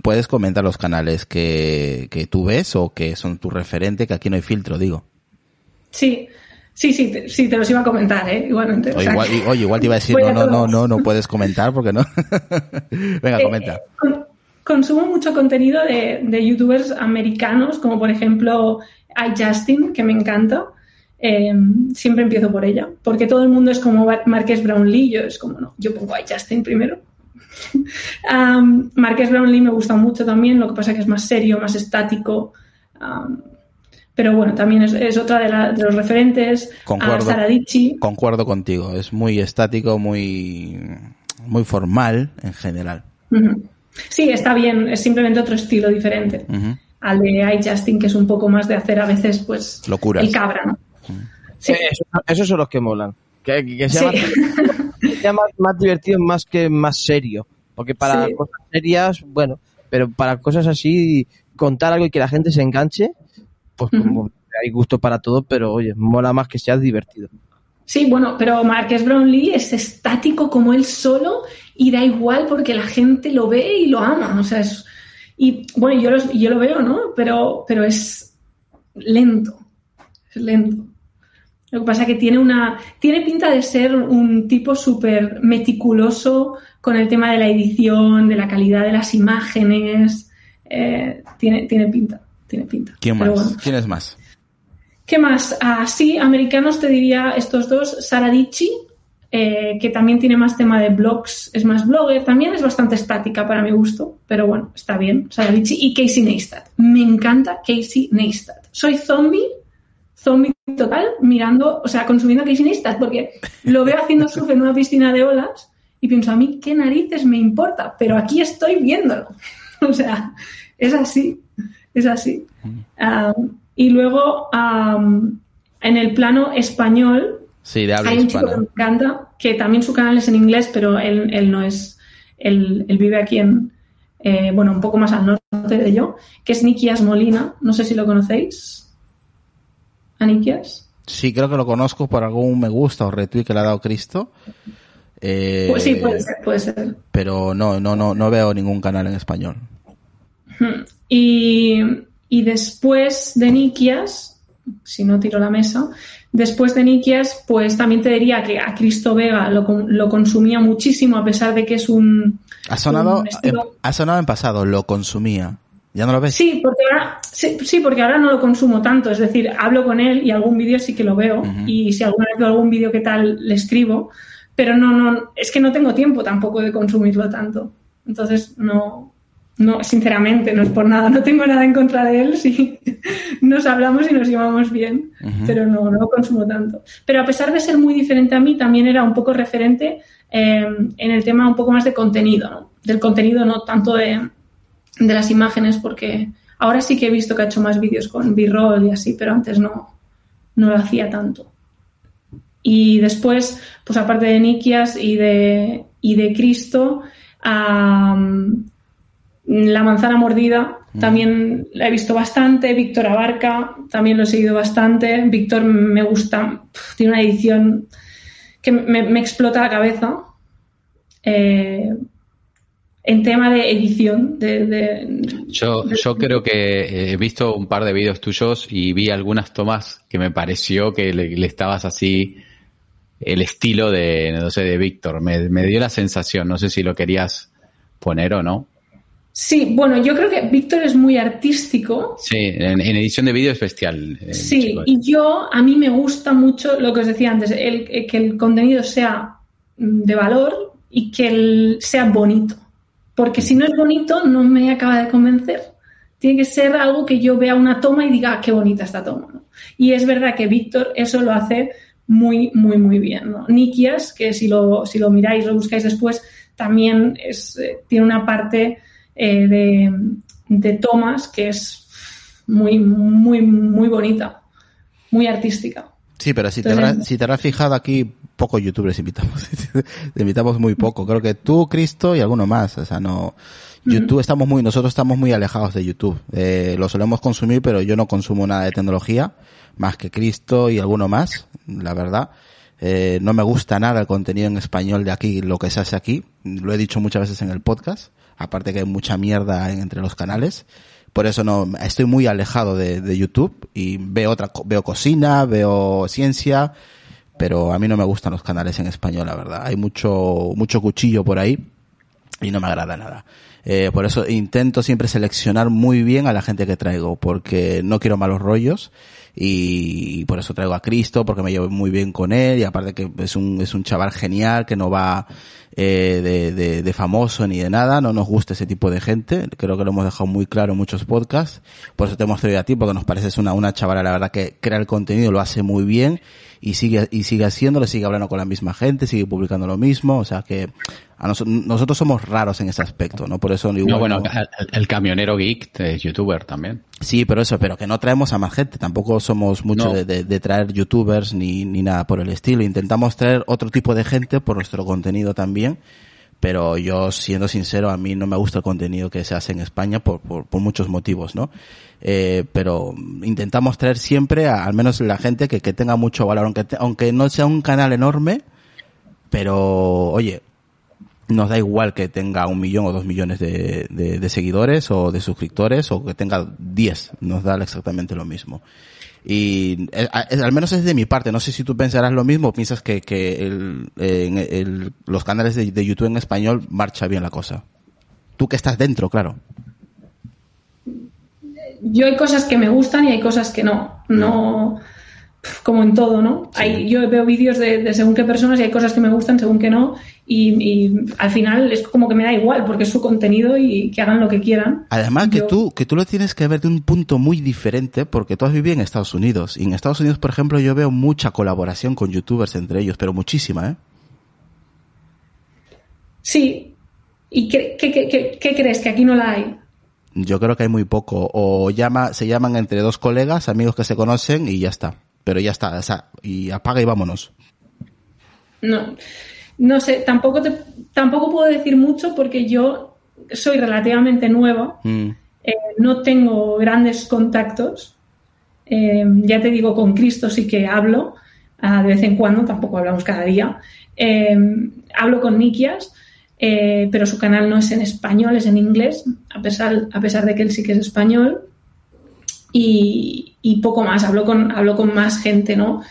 puedes comentar los canales que, que tú ves o que son tu referente, que aquí no hay filtro, digo. Sí, sí, sí, te, sí, te los iba a comentar, ¿eh? Igualmente. O, o sea, igual, que... oye, igual te iba a decir, no, no, no, no, no puedes comentar porque no. Venga, eh, comenta. Con, consumo mucho contenido de, de, youtubers americanos, como por ejemplo iJustin, que me encanta. Eh, siempre empiezo por ella, porque todo el mundo es como Marques Brownlee, yo es como, no, yo pongo iJustin primero. Um, Marques Brownlee me gusta mucho también, lo que pasa que es más serio, más estático. Um, pero bueno, también es, es otra de, la, de, los referentes. Concuerdo, a concuerdo contigo, es muy estático, muy, muy formal en general. Uh -huh. Sí, está bien, es simplemente otro estilo diferente al de iJustin, que es un poco más de hacer a veces, pues, Locuras. el cabra, ¿no? Sí. Eh, eso- esos son los que molan. Que, que- que sea, Sí. sea más, más divertido más que más serio. Porque para Sí. cosas serias, bueno, pero para cosas así, contar algo y que la gente se enganche, pues hay gusto para todo, pero oye, mola más que sea divertido. Sí, bueno, pero Marques Brownlee es estático como él solo y da igual porque la gente lo ve y lo ama. O sea, es. Y bueno, yo, los- yo lo veo, ¿no? Pero, pero es lento. Es lento. Lo que pasa es que tiene una. Tiene pinta de ser un tipo súper meticuloso con el tema de la edición, de la calidad de las imágenes. Eh, tiene, tiene pinta. Tiene pinta. ¿Quién más? bueno. ¿Quién es más? ¿Qué más? Ah, sí, americanos te diría estos dos, Sara Dichi, eh, que también tiene más tema de blogs, es más blogger, también es bastante estática para mi gusto, pero bueno, está bien, Sara Dichi, y Casey Neistat. Me encanta Casey Neistat. Soy zombie, zombie total, mirando, o sea, consumiendo Neistat, porque lo veo haciendo surf en una piscina de olas y pienso, a mí qué narices me importa, pero aquí estoy viéndolo. o sea, es así, es así. Um, y luego, um, en el plano español, Sí, de habla hay un chico que me encanta, que también su canal es en inglés, pero él, él no es, él, él vive aquí en, eh, bueno, un poco más al norte de yo, que es Nikias Molina, no sé si lo conocéis. ¿A Nikias? Sí, creo que lo conozco por algún me gusta o retweet que le ha dado Cristo. Eh, Pues sí, puede ser, puede ser. Pero no, no, no, no veo ningún canal en español. Y, y después de Nikias, si no tiro la mesa, después de Nikias, pues también te diría que a Cristo Vega lo, lo consumía muchísimo, a pesar de que es un. Ha sonado, un estilo- en, ha sonado en pasado, lo consumía. ¿Ya no lo ves? Sí, porque ahora, sí, sí, porque ahora no lo consumo tanto. Es decir, hablo con él y algún vídeo sí que lo veo. Y si alguna vez veo algún vídeo que tal, le escribo. Pero no, no, es que no tengo tiempo tampoco de consumirlo tanto. Entonces, no, no, sinceramente, no es por nada. No tengo nada en contra de él. Sí, nos hablamos y nos llevamos bien. Pero no, no lo consumo tanto. Pero a pesar de ser muy diferente a mí, también era un poco referente eh, en el tema un poco más de contenido, ¿no? Del contenido, no tanto de, de las imágenes, porque ahora sí que he visto que ha hecho más vídeos con B-roll y así, pero antes no, no lo hacía tanto. Y después, pues aparte de Nikias y de, y de Cristo, am, La manzana mordida también la he visto bastante. Víctor Abarca también lo he seguido bastante. Víctor me gusta, tiene una edición que me, me explota la cabeza. Eh, en tema de edición, de, de- Yo, yo creo que he visto un par de vídeos tuyos y vi algunas tomas que me pareció que le, le estabas así el estilo de, no sé, de Víctor. Me, me dio la sensación, no sé si lo querías poner o no. Sí, bueno, yo creo que Víctor es muy artístico. Sí, en, en edición de vídeo es bestial. el Sí, y yo, a mí me gusta mucho lo que os decía antes, el, el que el contenido sea mm, de valor y que el- sea bonito. Porque si no es bonito, no me acaba de convencer. Tiene que ser algo que yo vea una toma y diga, "Ah, qué bonita esta toma. ¿no? Y es verdad que Víctor eso lo hace muy, muy, muy bien. ¿no? Nikias, que si lo, si lo miráis, lo buscáis después, también es, eh, tiene una parte eh, de, de tomas que es muy, muy, muy bonita, muy artística. Sí, pero si te, habrás, si te habrás fijado aquí, pocos youtubers invitamos. Te invitamos muy poco. Creo que tú, Cristo y alguno más. O sea, no. YouTube estamos muy, nosotros estamos muy alejados de YouTube. Eh, lo solemos consumir, pero yo no consumo nada de tecnología, más que Cristo y alguno más, la verdad. Eh, no me gusta nada el contenido en español de aquí, lo que se hace aquí. Lo he dicho muchas veces en el podcast. Aparte que hay mucha mierda en- entre los canales. Por eso no, estoy muy alejado de, de YouTube y veo otra, veo cocina, veo ciencia, pero a mí no me gustan los canales en español, la verdad. Hay mucho, mucho cuchillo por ahí y no me agrada nada. Eh, por eso intento siempre seleccionar muy bien a la gente que traigo, porque no quiero malos rollos y por eso traigo a Cristo, porque me llevo muy bien con él y aparte que es un, es un chaval genial que no va eh, de, de, famoso ni de nada, no nos gusta ese tipo de gente, creo que lo hemos dejado muy claro en muchos podcasts, por eso te hemos traído a ti, porque nos pareces una, una chavala, la verdad que crea el contenido, lo hace muy bien y sigue, y sigue haciéndolo, sigue hablando con la misma gente, sigue publicando lo mismo, o sea que a nos, nosotros somos raros en ese aspecto, ¿no? Por eso igual, no, bueno, el, el, camionero geek es youtuber también. Sí, pero eso, pero que no traemos a más gente, tampoco somos mucho no. de, de, de, traer youtubers ni, ni nada por el estilo, intentamos traer otro tipo de gente por nuestro contenido también, pero yo siendo sincero a mí no me gusta el contenido que se hace en España por, por, por muchos motivos, ¿no? Eh, pero intentamos traer siempre a, al menos la gente que, que tenga mucho valor, aunque, aunque no sea un canal enorme, pero oye, nos da igual que tenga un millón o dos millones de, de, de seguidores o de suscriptores o que tenga diez, nos da exactamente lo mismo. Y eh, al menos es de mi parte, no sé si tú pensarás lo mismo, piensas que, que el, en el, los canales de, de YouTube en español marcha bien la cosa. Tú que estás dentro, claro yo hay cosas que me gustan y hay cosas que no. No, como en todo, ¿no? Sí. Hay, yo veo vídeos de, de, según qué personas y hay cosas que me gustan según que no. Y, y, al final es como que me da igual porque es su contenido y que hagan lo que quieran. Además que yo... tú, que tú lo tienes que ver de un punto muy diferente porque tú has vivido en Estados Unidos. Y en Estados Unidos, por ejemplo, yo veo mucha colaboración con youtubers entre ellos, pero muchísima, ¿eh? Sí. ¿Y qué, qué, qué, qué crees? ¿Que aquí no la hay? Yo creo que hay muy poco. O llama, se llaman entre dos colegas, amigos que se conocen y ya está. Pero ya está, o sea, y apaga y vámonos. No, no sé, tampoco te, tampoco puedo decir mucho porque yo soy relativamente nueva. Mm. Eh, no tengo grandes contactos. Eh, ya te digo, con Cristo sí que hablo uh, de vez en cuando, tampoco hablamos cada día. Eh, hablo con Nikias pero su canal no es en español, es en inglés, a pesar, a pesar de que él sí que es español. Y, y poco más, hablo con, hablo con más gente, ¿no?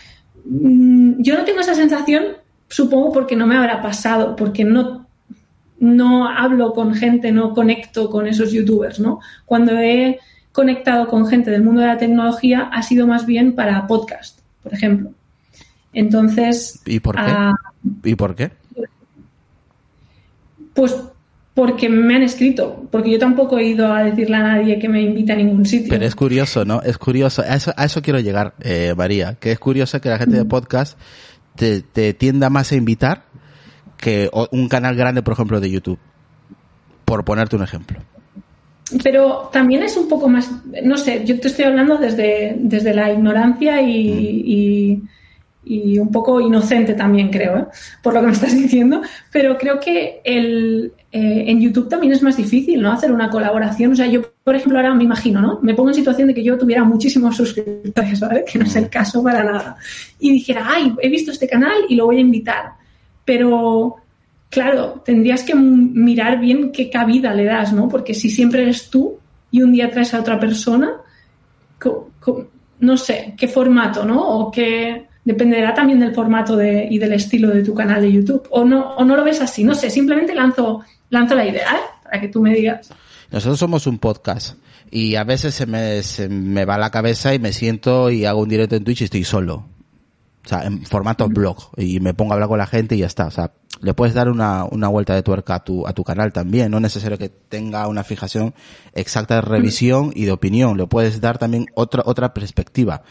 Mm, yo no tengo esa sensación, supongo porque no me habrá pasado, porque no, no hablo con gente, no conecto con esos youtubers, ¿no? Cuando he conectado con gente del mundo de la tecnología ha sido más bien para podcast, por ejemplo. Entonces. ¿Y por qué? Uh, ¿Y por qué? Pues porque me han escrito, porque yo tampoco he ido a decirle a nadie que me invite a ningún sitio. Pero es curioso, ¿no? Es curioso, a eso, a eso quiero llegar, eh, María, que es curioso que la gente de podcast te, te tienda más a invitar que un canal grande, por ejemplo, de YouTube, por ponerte un ejemplo. Pero también es un poco más, no sé, yo te estoy hablando desde, desde la ignorancia y, mm. y y un poco inocente también, creo, ¿eh? por lo que me estás diciendo, pero creo que el, eh, en YouTube también es más difícil, ¿no? Hacer una colaboración. O sea, yo, por ejemplo, ahora me imagino, ¿no? Me pongo en situación de que yo tuviera muchísimos suscriptores, ¿vale? Que no es el caso para nada. Y dijera, ay, he visto este canal y lo voy a invitar. Pero, claro, tendrías que mirar bien qué cabida le das, ¿no? Porque si siempre eres tú y un día traes a otra persona, no sé, qué formato, ¿no? O qué dependerá también del formato de, y del estilo de tu canal de YouTube. O no, o no lo ves así, no sé, simplemente lanzo, lanzo la idea, ¿eh? Para que tú me digas. Nosotros somos un podcast y a veces se me, se me va la cabeza y me siento y hago un directo en Twitch y estoy solo. O sea, en formato blog y me pongo a hablar con la gente y ya está. O sea, le puedes dar una, una vuelta de tuerca a tu, a tu canal también. No es necesario que tenga una fijación exacta de revisión y de opinión. Le puedes dar también otra, otra perspectiva.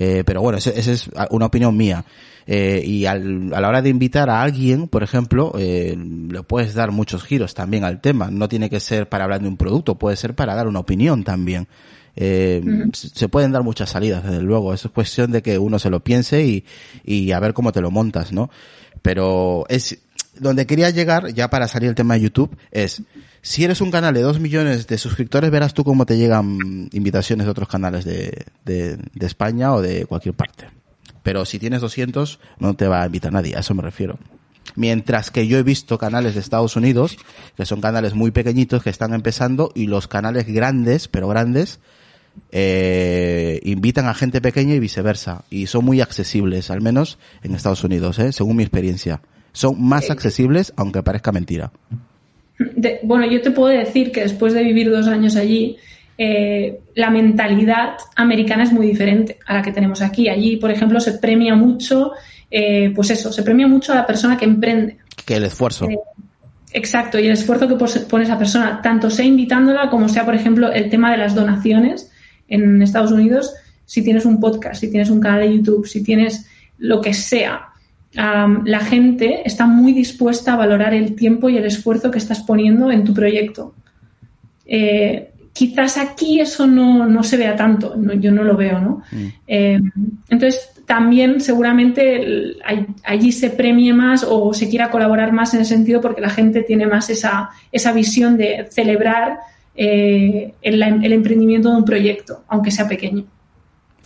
Eh, pero bueno, esa es una opinión mía. Eh, y al, a la hora de invitar a alguien, por ejemplo, eh, le puedes dar muchos giros también al tema. No tiene que ser para hablar de un producto, puede ser para dar una opinión también. Eh. Se pueden dar muchas salidas, desde luego. Eso es cuestión de que uno se lo piense y, y a ver cómo te lo montas, ¿no? Pero es, donde quería llegar, ya para salir el tema de YouTube, es, si eres un canal de dos millones de suscriptores, verás tú cómo te llegan invitaciones de otros canales de, de, de España o de cualquier parte. Pero si tienes 200, no te va a invitar nadie, a eso me refiero. Mientras que yo he visto canales de Estados Unidos, que son canales muy pequeñitos que están empezando, y los canales grandes, pero grandes, eh, invitan a gente pequeña y viceversa. Y son muy accesibles, al menos en Estados Unidos, ¿eh? según mi experiencia son más accesibles, aunque parezca mentira. De, bueno, yo te puedo decir que después de vivir dos años allí, eh, la mentalidad americana es muy diferente a la que tenemos aquí. Allí, por ejemplo, se premia mucho, eh, pues eso, se premia mucho a la persona que emprende. Que el esfuerzo. Eh, exacto, y el esfuerzo que pone esa persona, tanto sea invitándola como sea, por ejemplo, el tema de las donaciones en Estados Unidos, si tienes un podcast, si tienes un canal de YouTube, si tienes lo que sea, la gente está muy dispuesta a valorar el tiempo y el esfuerzo que estás poniendo en tu proyecto. Eh, quizás aquí eso no, se vea tanto, yo no lo veo, ¿no? Mm. Eh, entonces, también seguramente allí se premie más o se quiera colaborar más en ese sentido porque la gente tiene más esa, esa visión de celebrar eh, el emprendimiento de un proyecto, aunque sea pequeño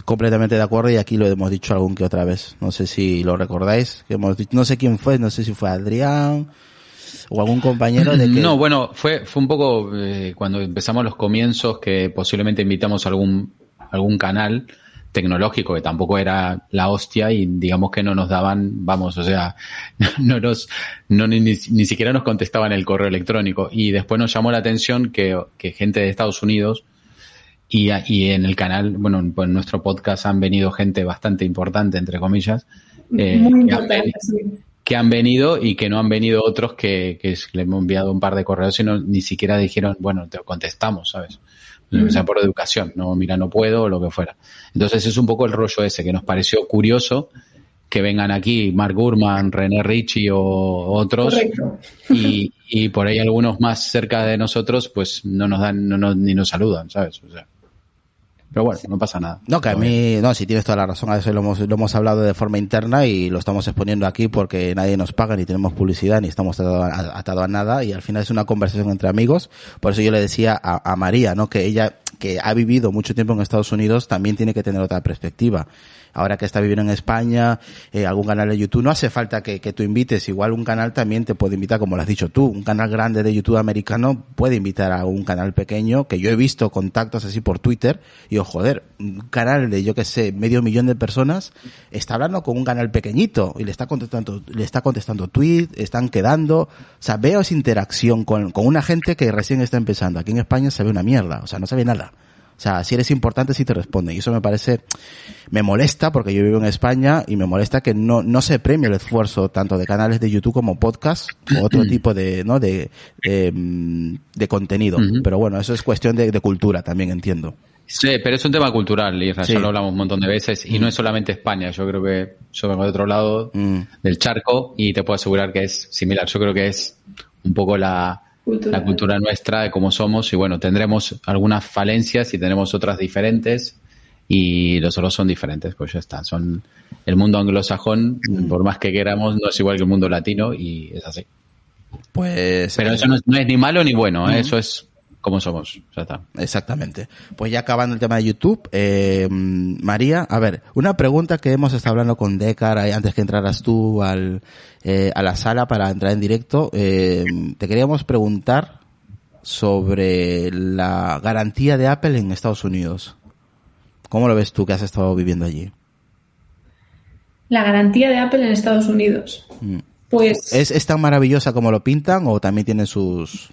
completamente de acuerdo y aquí lo hemos dicho algún que otra vez. No sé si lo recordáis, que hemos dicho, no sé quién fue, no sé si fue Adrián o algún compañero de que... No, bueno, fue, fue un poco eh, cuando empezamos los comienzos que posiblemente invitamos a algún, algún canal tecnológico que tampoco era la hostia y digamos que no nos daban, vamos, o sea, no nos, no ni, ni siquiera nos contestaban el correo electrónico y después nos llamó la atención que, que gente de Estados Unidos y, y en el canal, bueno, pues en nuestro podcast han venido gente bastante importante, entre comillas, eh, que, han venido, y que no han venido otros que, que le hemos enviado un par de correos y no, ni siquiera dijeron, bueno, te contestamos, ¿sabes? O sea, por educación, no, mira, no puedo o lo que fuera. Entonces es un poco el rollo ese que nos pareció curioso que vengan aquí Mark Gurman, René Ricci o otros y, y, por ahí algunos más cerca de nosotros pues no nos dan no, ni nos saludan, ¿sabes? O sea, pero bueno, no pasa nada. No, que a mí, no, si tienes toda la razón, a eso lo hemos, lo hemos hablado de forma interna y lo estamos exponiendo aquí porque nadie nos paga, ni tenemos publicidad, ni estamos atados a, nada y al final es una conversación entre amigos. Por eso yo le decía a, a María, ¿no? Que ella, que ha vivido mucho tiempo en Estados Unidos, también tiene que tener otra perspectiva ahora que está viviendo en España, eh, algún canal de YouTube. No hace falta que, tú invites, igual un canal también te puede invitar, como lo has dicho tú, un canal grande de YouTube americano puede invitar a un canal pequeño, que yo he visto contactos así por Twitter, y oh, joder, un canal de, yo que sé, medio millón de personas, está hablando con un canal pequeñito, y le está contestando, le está contestando tweets, están quedando, o sea, veo esa interacción con, con una gente que recién está empezando. Aquí en España se ve una mierda, o sea, no se ve nada. O sea, si eres importante, sí te responde. Y eso me parece, me molesta porque yo vivo en España y me molesta que no, no se premie el esfuerzo tanto de canales de YouTube como podcast o otro tipo de, ¿no? De, de, contenido. Pero bueno, eso es cuestión de, cultura también, entiendo. Sí, pero es un tema cultural, y ya lo hablamos un montón de veces, y no es solamente España, yo creo que yo vengo de otro lado mm. del charco y te puedo asegurar que es similar. Yo creo que es un poco la, la cultura nuestra de cómo somos y bueno, tendremos algunas falencias y tenemos otras diferentes y los otros son diferentes, pues ya está. Son el mundo anglosajón, mm. por más que queramos, no es igual que el mundo latino y es así. Pues. Pero eso no es, ni malo ni bueno, ¿eh? eso es como somos. Está. Exactamente. Pues ya acabando el tema de YouTube, eh, María, a ver, una pregunta que hemos estado hablando con Decar antes que entraras tú al, eh, a la sala para entrar en directo, eh, te queríamos preguntar sobre la garantía de Apple en Estados Unidos. ¿Cómo lo ves tú que has estado viviendo allí? La garantía de Apple en Estados Unidos. Mm. Pues. ¿Es, ¿Es tan maravillosa como lo pintan o también tiene sus,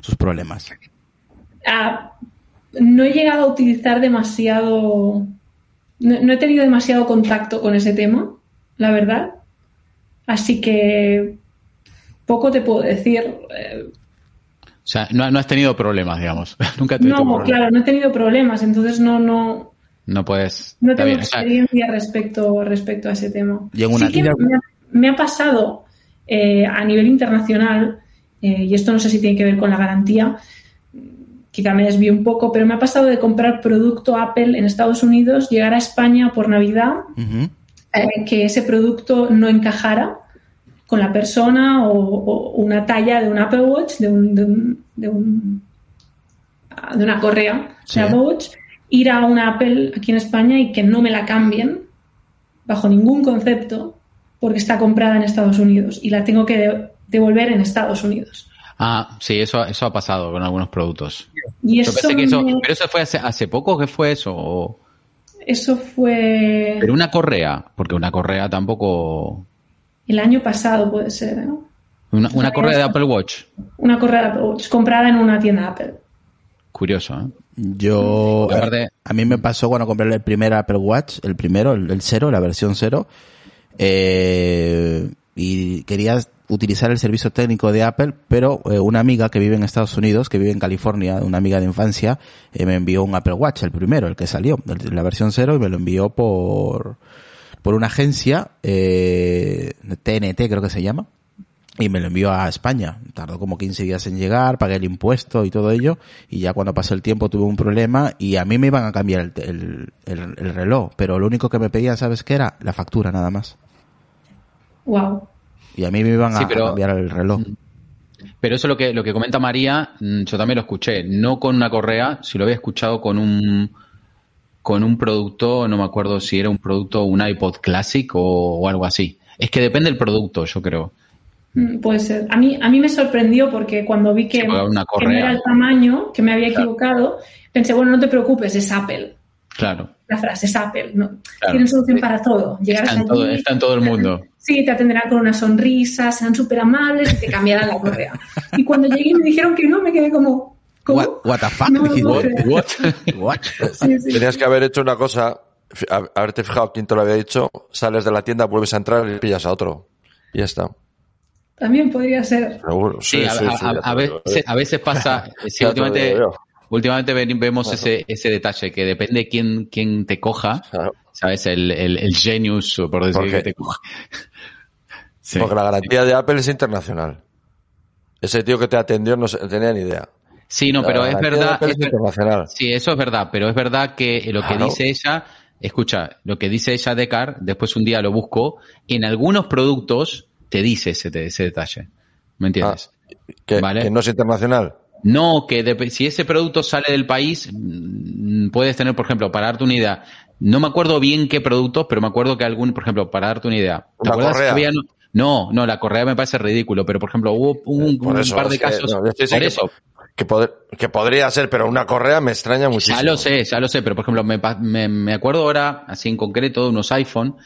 sus problemas? Ah, no he llegado a utilizar demasiado, no, he tenido demasiado contacto con ese tema, la verdad. Así que poco te puedo decir. Eh. o sea, no, has tenido problemas, digamos. Nunca No, claro, no he tenido problemas, entonces no, no. No puedes. No tengo experiencia respecto, respecto a ese tema. sí que me, ha, pasado eh, a nivel internacional, eh, y esto no sé si tiene que ver con la garantía, quizá me desvío un poco, pero me ha pasado de comprar producto Apple en Estados Unidos, llegar a España por Navidad, eh, que ese producto no encajara con la persona o, una talla de un Apple Watch, de, un, de, un, de, una correa de Apple Watch, ir a una Apple aquí en España y que no me la cambien bajo ningún concepto porque está comprada en Estados Unidos y la tengo que devolver en Estados Unidos. Ah, sí, eso, eso ha pasado con algunos productos. Y eso pero eso fue hace, hace poco, ¿qué fue eso? Eso fue... Pero una correa, porque una correa tampoco... El año pasado puede ser, ¿no? Una, correa de Apple Watch. Una correa de Apple Watch, comprada en una tienda Apple. Curioso, ¿eh? Yo, aparte- a, a mí me pasó cuando compré el primer Apple Watch, el primero, el, el cero, la versión cero, eh, y quería utilizar el servicio técnico de Apple, pero eh, una amiga que vive en Estados Unidos, que vive en California, una amiga de infancia, eh, me envió un Apple Watch, el primero, el que salió, la versión cero, y me lo envió por, por una agencia, eh, TNT creo que se llama, y me lo envió a España. Tardó como 15 días en llegar, pagué el impuesto y todo ello, y ya cuando pasó el tiempo tuve un problema y a mí me iban a cambiar el, el, el- el reloj, pero lo único que me pedían, ¿sabes qué era? La factura nada más. Wow. Y a mí me iban Sí, a pero- cambiar el reloj. Pero eso lo que, lo que comenta María, mm, yo también lo escuché, no con una correa, si lo había escuchado con un con un producto, no me acuerdo si era un producto, un iPod Classic o, o algo así. Es que depende del producto, yo creo. Mm, Puede ser. A mí, a mí me sorprendió porque cuando vi que, una no era el tamaño, que me había equivocado, pensé, bueno, no te preocupes, es Apple. Claro. La frase es Apple. ¿no? Claro. Tienen solución para todo. Llegarás Está en, todo, allí, está en todo el mundo. Sí, te atenderán con una sonrisa, serán súper amables y te cambiarán la correa. Y cuando llegué y me dijeron que no, me quedé como... ¿cómo? What, what the fuck? No. What? what? Sí, sí. Tenías que haber hecho una cosa, haberte fijado quién te lo había dicho, sales de la tienda, vuelves a entrar y pillas a otro. Y ya está. También podría ser. Seguro. Sí, a, sí, a- sí, veces, yo. a veces pasa, sí, últimamente. Últimamente ven- vemos ese, ese detalle, que depende quién, quién te coja, Claro. ¿sabes? El, el, el genius, por decir Porque- que te coja. Sí. Porque la garantía de Apple es internacional. Ese tío que te atendió no tenía ni idea. Sí, no, La pero es verdad, es internacional. sí, eso es verdad, pero es verdad que lo que Claro. dice ella, escucha, lo que dice ella de Car, después un día lo busco, en algunos productos te dice ese, ese detalle. ¿Me entiendes? Que, Vale. que no es internacional. No, que dep- si ese producto sale del país, mm, puedes tener, por ejemplo, para darte una idea, no me acuerdo bien qué productos, pero me acuerdo que algún, por ejemplo, para darte una idea. ¿Te Una acuerdas correa. que había- no, no, la correa me parece ridículo, pero por ejemplo, hubo un, Por un eso, par de es que, casos. no, sí, sí, por que- eso, Que, pod- que podría ser, pero una correa me extraña muchísimo. ya lo sé, ya lo sé, pero por ejemplo, me, me, me acuerdo ahora, así en concreto, de unos iPhone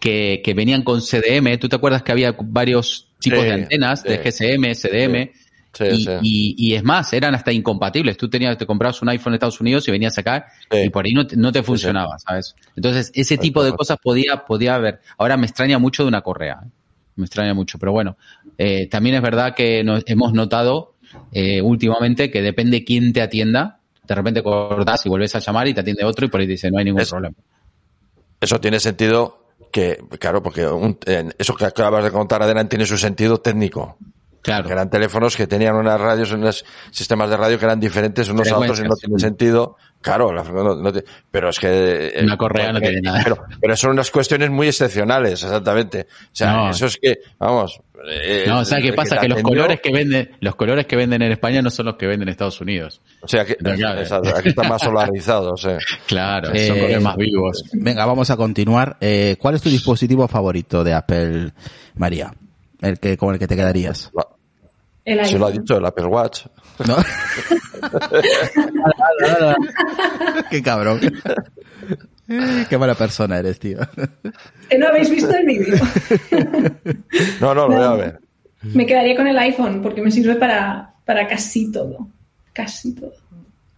que, que venían con CDM. ¿Tú te acuerdas que había varios tipos Sí, de antenas de. GSM, CDM? Sí, y, sí. y- y es más, eran hasta incompatibles. Tú tenías, te comprabas un iPhone en Estados Unidos y venías acá Sí. y por ahí no te, no te funcionaba, ¿sabes? Entonces, ese tipo de cosas podía, podía haber. Ahora me extraña mucho de una correa. ¿eh? Me extraña mucho, pero bueno, eh, también es verdad que nos, hemos notado eh, últimamente que depende quién te atienda. De repente cortas y vuelves a llamar y te atiende otro y por ahí te dice no hay ningún Es- problema. Eso tiene sentido que, claro, porque un- eso que acabas de contar, Adelante, tiene su sentido técnico. Claro. Que eran teléfonos que tenían unas radios, unos sistemas de radio que eran diferentes unos a otros y no tiene sentido. Claro, la- no- no te- pero es que... eh, Una correa no porque- tiene nada. Pero, pero son unas cuestiones muy excepcionales, exactamente. O sea, No. eso es que, vamos... eh, No, o sea, ¿qué pasa? Que los atendió- colores que venden, los colores que venden en España no son los que venden en Estados Unidos. O sea, que, Pero claro. exacto, aquí está más solarizado, o sea. Claro, Eh, son colores más vivos. Venga, vamos a continuar. Eh, ¿Cuál es tu dispositivo favorito de Apple, María? El que, con el que te quedarías. El Se lo ha dicho el Apple Watch. ¿No? Qué cabrón. Eh, Qué mala persona eres, tío. Que no habéis visto el vídeo. No, no, lo voy a ver. Me quedaría con el iPhone porque me sirve para, para casi todo. Casi todo.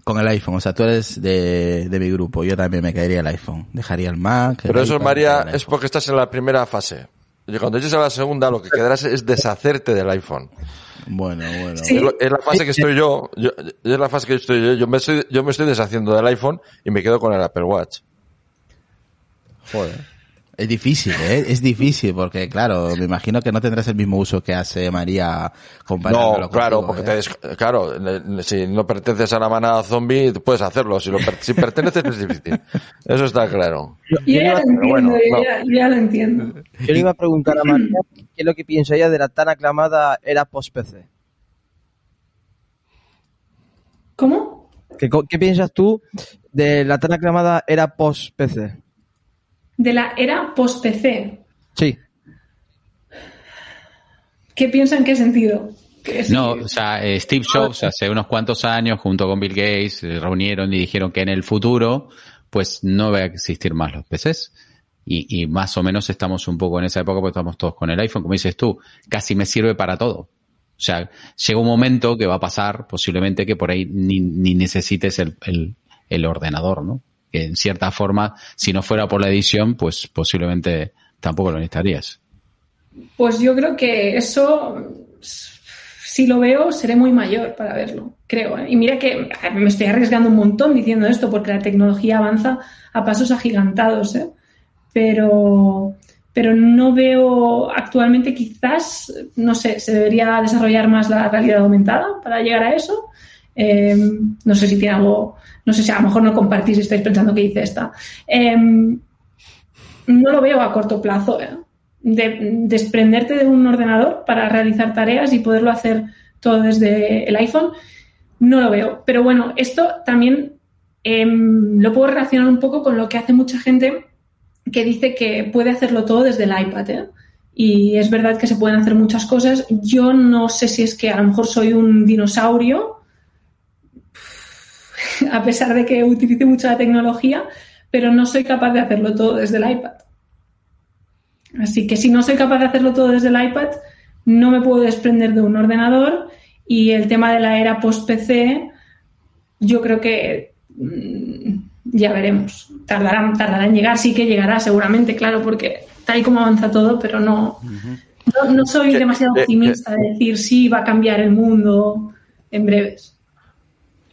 Con el iPhone, o sea, tú eres de, de mi grupo. Yo también me quedaría el iPhone. Dejaría el Mac. el Pero eso, iPad, María, es porque estás en la primera fase. Y cuando llegues a la segunda, lo que quedarás es deshacerte del iPhone. Bueno, bueno. Sí. Es, lo- es la fase que estoy yo, yo- es la fase que estoy yo. Yo me estoy, yo me estoy deshaciendo del iPhone y me quedo con el Apple Watch. Joder. Es difícil, ¿eh? Es difícil porque, claro, me imagino que no tendrás el mismo uso que hace María comparándolo No, claro, contigo, porque ¿eh? te claro, si no perteneces a la manada zombie, puedes hacerlo. Si, lo per- si perteneces es difícil. Eso está claro. Yo, ya lo entiendo, bueno, yo, no. ya, lo entiendo. yo le iba a preguntar a María qué es lo que piensa ella de la tan aclamada era post-PC. ¿Cómo? ¿Qué, ¿Qué piensas tú de la tan aclamada era post-PC? De la era post-PC. Sí. ¿Qué piensa en qué sentido? No, o sea, eh, Steve Jobs hace unos cuantos años, junto con Bill Gates, se reunieron y dijeron que en el futuro, pues no va a existir más los PCs. Y, y más o menos estamos un poco en esa época, porque estamos todos con el iPhone, como dices tú, casi me sirve para todo. O sea, llega un momento que va a pasar posiblemente que por ahí ni, ni necesites el, el, el ordenador, ¿no? Que en cierta forma, si no fuera por la edición, pues posiblemente tampoco lo necesitarías. Pues yo creo que eso, si lo veo, seré muy mayor para verlo, creo. ¿eh? Y mira que me estoy arriesgando un montón diciendo esto porque la tecnología avanza a pasos agigantados, ¿eh? pero, pero no veo actualmente quizás, no sé, se debería desarrollar más la realidad aumentada para llegar a eso. Eh, no sé si tiene algo, no sé si a lo mejor no compartís si estáis pensando que hice esta. Eh, no lo veo a corto plazo. ¿eh? De, desprenderte de un ordenador para realizar tareas y poderlo hacer todo desde el iPhone, no lo veo. Pero bueno, esto también eh, lo puedo relacionar un poco con lo que hace mucha gente que dice que puede hacerlo todo desde el iPad. ¿eh? Y es verdad que se pueden hacer muchas cosas. Yo no sé si es que a lo mejor soy un dinosaurio, a pesar de que utilice mucho la tecnología, pero no soy capaz de hacerlo todo desde el iPad. Así que si no soy capaz de hacerlo todo desde el iPad, no me puedo desprender de un ordenador y el tema de la era post-PC, yo creo que mmm, ya veremos. Tardará, tardará en llegar, sí que llegará seguramente, claro, porque tal y como avanza todo, pero no, uh -huh. no, no, soy demasiado optimista de decir sí, va a cambiar el mundo en breves.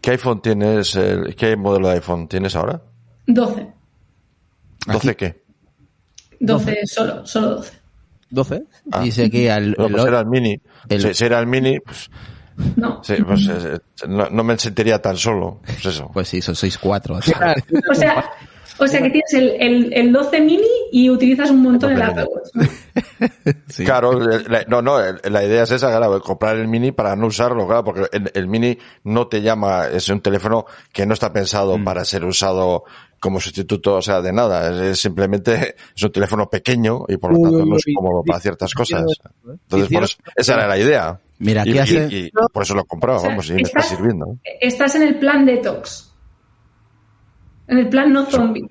¿Qué iPhone tienes? ¿Qué modelo de iPhone tienes ahora? 12. ¿12 qué? 12, 12, solo, solo 12. ¿12? Ah. Dice aquí al. No, pues era el mini. El... Si, si, era el mini, pues. No. Sí, pues eh, no, no, me sentiría tan solo. Pues eso. Pues sí, son 6 4 o sea, o sea que tienes el, el, el, 12 mini y utilizas un montón el Apple Watch. sí. Claro, la, no, no, la idea es esa, claro, comprar el mini para no usarlo, claro, porque el, el mini no te llama, es un teléfono que no está pensado mm. para ser usado como sustituto, o sea, de nada. Es, es, simplemente, es un teléfono pequeño y por lo tanto no es cómodo para ciertas cosas. Entonces, por eso, esa era la idea. Mira, y, ¿qué hace? Y, y, por eso lo he comprado, o sea, vamos, y me está sirviendo. Estás en el plan detox. En el plan no zombie.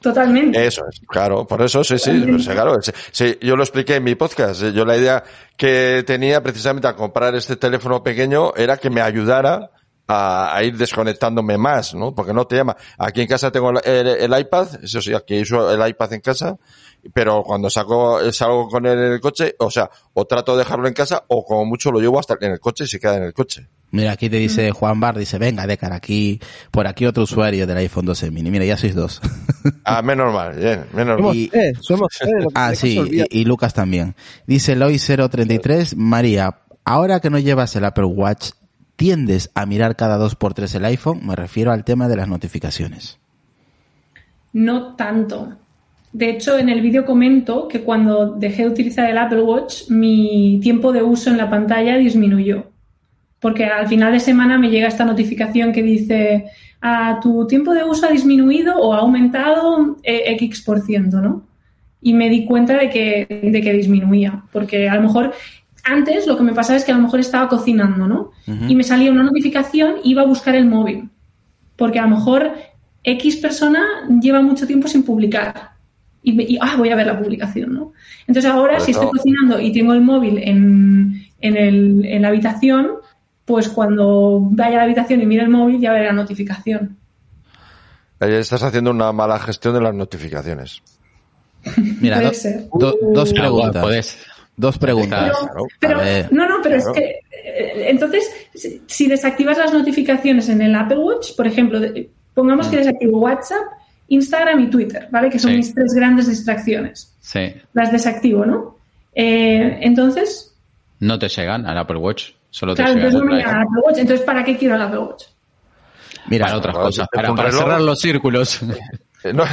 Totalmente. Eso es, claro, por eso sí, sí, pues, claro, sí, yo lo expliqué en mi podcast. Yo la idea que tenía precisamente al comprar este teléfono pequeño era que me ayudara a, a, ir desconectándome más, ¿no? Porque no te llama. Aquí en casa tengo el, el, el, iPad, eso sí, aquí uso el iPad en casa, pero cuando saco, salgo con él en el coche, o sea, o trato de dejarlo en casa, o como mucho lo llevo hasta en el coche y se queda en el coche. Mira, aquí te dice Juan Bar, dice, venga, de cara aquí, por aquí otro usuario del iPhone 12 mini. Mira, ya sois dos. ah, menos mal, bien, menos mal. Y, eh, somos, eh, ah, sí, y, y, Lucas también. Dice Loy033, María, ahora que no llevas el Apple Watch, ¿tiendes a mirar cada dos por tres el iPhone? Me refiero al tema de las notificaciones. No tanto. De hecho, en el vídeo comento que cuando dejé de utilizar el Apple Watch, mi tiempo de uso en la pantalla disminuyó. Porque al final de semana me llega esta notificación que dice, ah, tu tiempo de uso ha disminuido o ha aumentado eh, X por ciento, ¿no? Y me di cuenta de que, de que disminuía. Porque a lo mejor antes lo que me pasaba es que a lo mejor estaba cocinando, ¿no? Uh -huh. Y me salía una notificación y iba a buscar el móvil. Porque a lo mejor X persona lleva mucho tiempo sin publicar. Y, y ah, voy a ver la publicación, ¿no? Entonces ahora, Pero si no. estoy cocinando y tengo el móvil en, en, el, en la habitación, pues cuando vaya a la habitación y mire el móvil ya veré la notificación. Estás haciendo una mala gestión de las notificaciones. Mira, do, do, dos preguntas. Puedes. Dos preguntas. Pero, pero no, no, pero claro. es que entonces, si desactivas las notificaciones en el Apple Watch, por ejemplo, pongamos mm. que desactivo WhatsApp, Instagram y Twitter, ¿vale? Que son sí. mis tres grandes distracciones. Sí. Las desactivo, ¿no? Eh, entonces. No te llegan al Apple Watch. Solo claro, te entonces no me llega al Apple Watch. Entonces, ¿para qué quiero el Apple Watch? Mira, para otras cosas, para, para cerrar los círculos. No,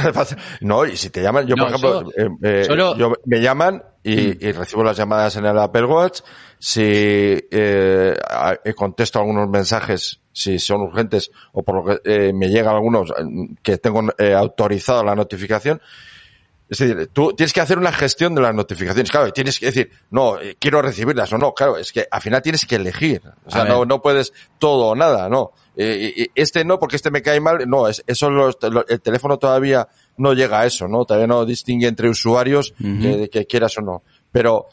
no, y si te llaman, yo no, por ejemplo, solo, eh, eh, solo... Yo, me llaman y, mm. y, recibo las llamadas en el Apple Watch, si eh, contesto algunos mensajes, si son urgentes o por lo que eh, me llegan algunos que tengo eh, autorizado la notificación, es decir, tú tienes que hacer una gestión de las notificaciones, claro, tienes que decir, no, quiero recibirlas o no, claro, es que al final tienes que elegir, o sea, no, no puedes todo o nada, no. Eh, este no, porque este me cae mal, no, es, eso los, el teléfono todavía no llega a eso, ¿no? Todavía no distingue entre usuarios uh -huh. que, que, quieras o no. Pero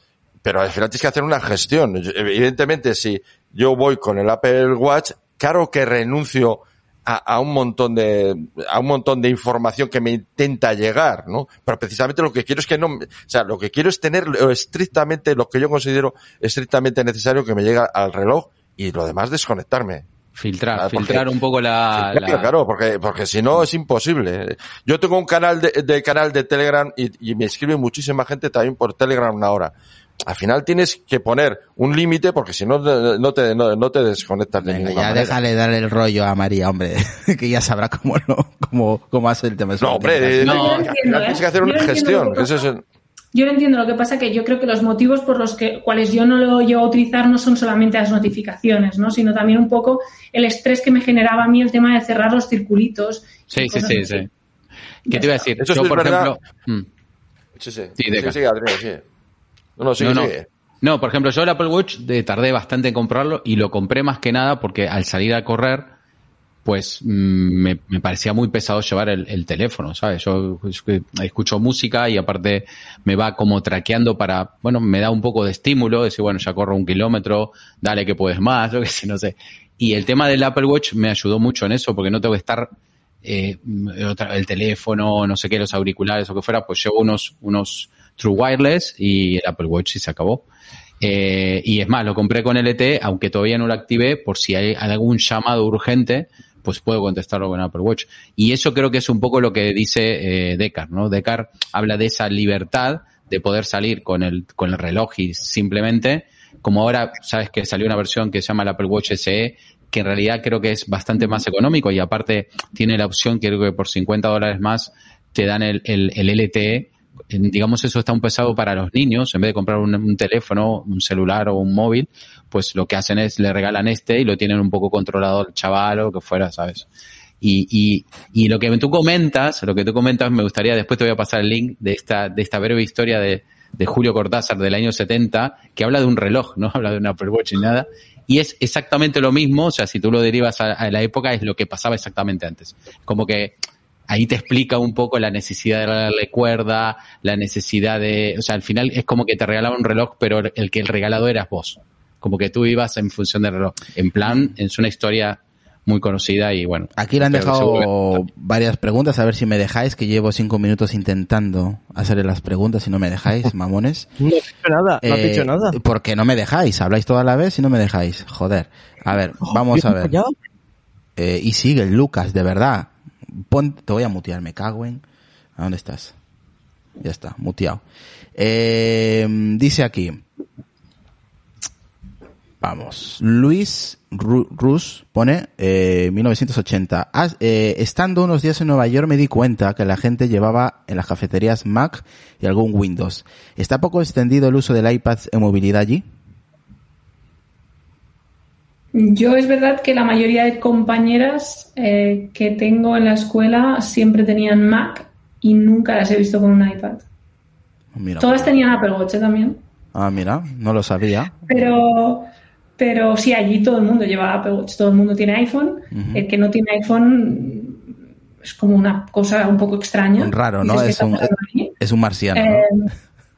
pero al final tienes que hacer una gestión. Evidentemente, si yo voy con el Apple Watch, claro que renuncio a, a, un montón de a un montón de información que me intenta llegar, ¿no? Pero precisamente lo que quiero es que no, o sea, lo que quiero es tener estrictamente lo que yo considero estrictamente necesario que me llegue al reloj y lo demás desconectarme. Filtrar, porque, filtrar un poco la, filtrar, la... Claro, porque, porque si no es imposible. Yo tengo un canal de, de canal de Telegram y, y, me escribe muchísima gente también por Telegram una hora. Al final tienes que poner un límite porque si no, no te, no, no te desconectas de Venga, ninguna ya manera. déjale dar el rollo a María, hombre, que ya sabrá cómo, lo, cómo, cómo hace el tema. No, hombre, eh, No, al yo final entiendo, tienes ¿eh? que hacer Yo una gestión. lo que que eso es el- Yo lo entiendo, lo que pasa que yo creo que los motivos por los que, cuales yo no lo llevo a utilizar no son solamente las notificaciones, ¿no? sino también un poco el estrés que me generaba a mí el tema de cerrar los circulitos. Sí, sí, sí, sí. ¿Qué te iba a decir? Eso Yo, sí es por verdad. ejemplo... mm. Sí, sí. Sí, Sí, sigue, Adrián, sigue. No, no, sigue, no, no. sigue. No, por ejemplo, yo el Apple Watch eh, tardé bastante en comprarlo y lo compré más que nada porque al salir a correr, pues mm, me, me parecía muy pesado llevar el, el teléfono, ¿sabes? Yo escucho música y aparte me va como traqueando para, bueno, me da un poco de estímulo, decir, bueno, ya corro un kilómetro, dale que puedes más, yo que sé, no sé. Y el tema del Apple Watch me ayudó mucho en eso porque no tengo que estar eh, el teléfono, no sé qué, los auriculares o que fuera, pues llevo unos, unos True Wireless y el Apple Watch y se acabó. Eh, y es más, lo compré con LTE, aunque todavía no lo activé, por si hay algún llamado urgente, pues puedo contestarlo con Apple Watch. Y eso creo que es un poco lo que dice eh, Decar, ¿no? Decar habla de esa libertad de poder salir con el, con el reloj y simplemente, como ahora sabes que salió una versión que se llama el Apple Watch SE, que en realidad creo que es bastante más económico y aparte tiene la opción, creo que por 50 dólares más te dan el, el, el LTE. Digamos, eso está un pesado para los niños. En vez de comprar un, teléfono, un celular o un móvil, pues lo que hacen es le regalan este y lo tienen un poco controlado el chaval o que fuera, ¿sabes? Y, y, y lo que tú comentas, lo que tú comentas, me gustaría, después te voy a pasar el link de esta, de esta breve historia de, de Julio Cortázar del año 70, que habla de un reloj, no habla de un Apple Watch ni nada. Y es exactamente lo mismo, o sea, si tú lo derivas a, a la época, es lo que pasaba exactamente antes. Como que ahí te explica un poco la necesidad de darle cuerda, la necesidad de, o sea, al final es como que te regalaba un reloj, pero el que el regalado eras vos. Como que tú ibas en función del reloj. En plan, es una historia muy conocida y bueno. Aquí le han dejado varias preguntas, a ver si me dejáis, que llevo cinco minutos intentando hacerle las preguntas y no me dejáis, mamones. No has dicho nada, no has Eh, dicho nada. Porque no me dejáis, habláis toda la vez y no me dejáis. Joder. A ver, vamos Yo a he ver. Eh, y sigue, Lucas, de verdad. Pon, te voy a mutear, me cago en. ¿A dónde estás? Ya está, muteado. Eh, dice aquí. Vamos. Luis Ru- Rus pone eh, 1980. Ah, eh, estando unos días en Nueva York me di cuenta que la gente llevaba en las cafeterías Mac y algún Windows. ¿Está poco extendido el uso del iPad en movilidad allí? Yo es verdad que la mayoría de compañeras eh, que tengo en la escuela siempre tenían Mac y nunca las he visto con un iPad. Mira. Todas tenían Apple Watch ¿eh? también. Ah, mira, no lo sabía. Pero, pero sí, allí todo el mundo lleva Apple Watch, todo el mundo tiene iPhone. El que no tiene iPhone es como una cosa un poco extraña. Raro, ¿no? Dices, ¿qué Es un, es un marciano. ¿no? Eh,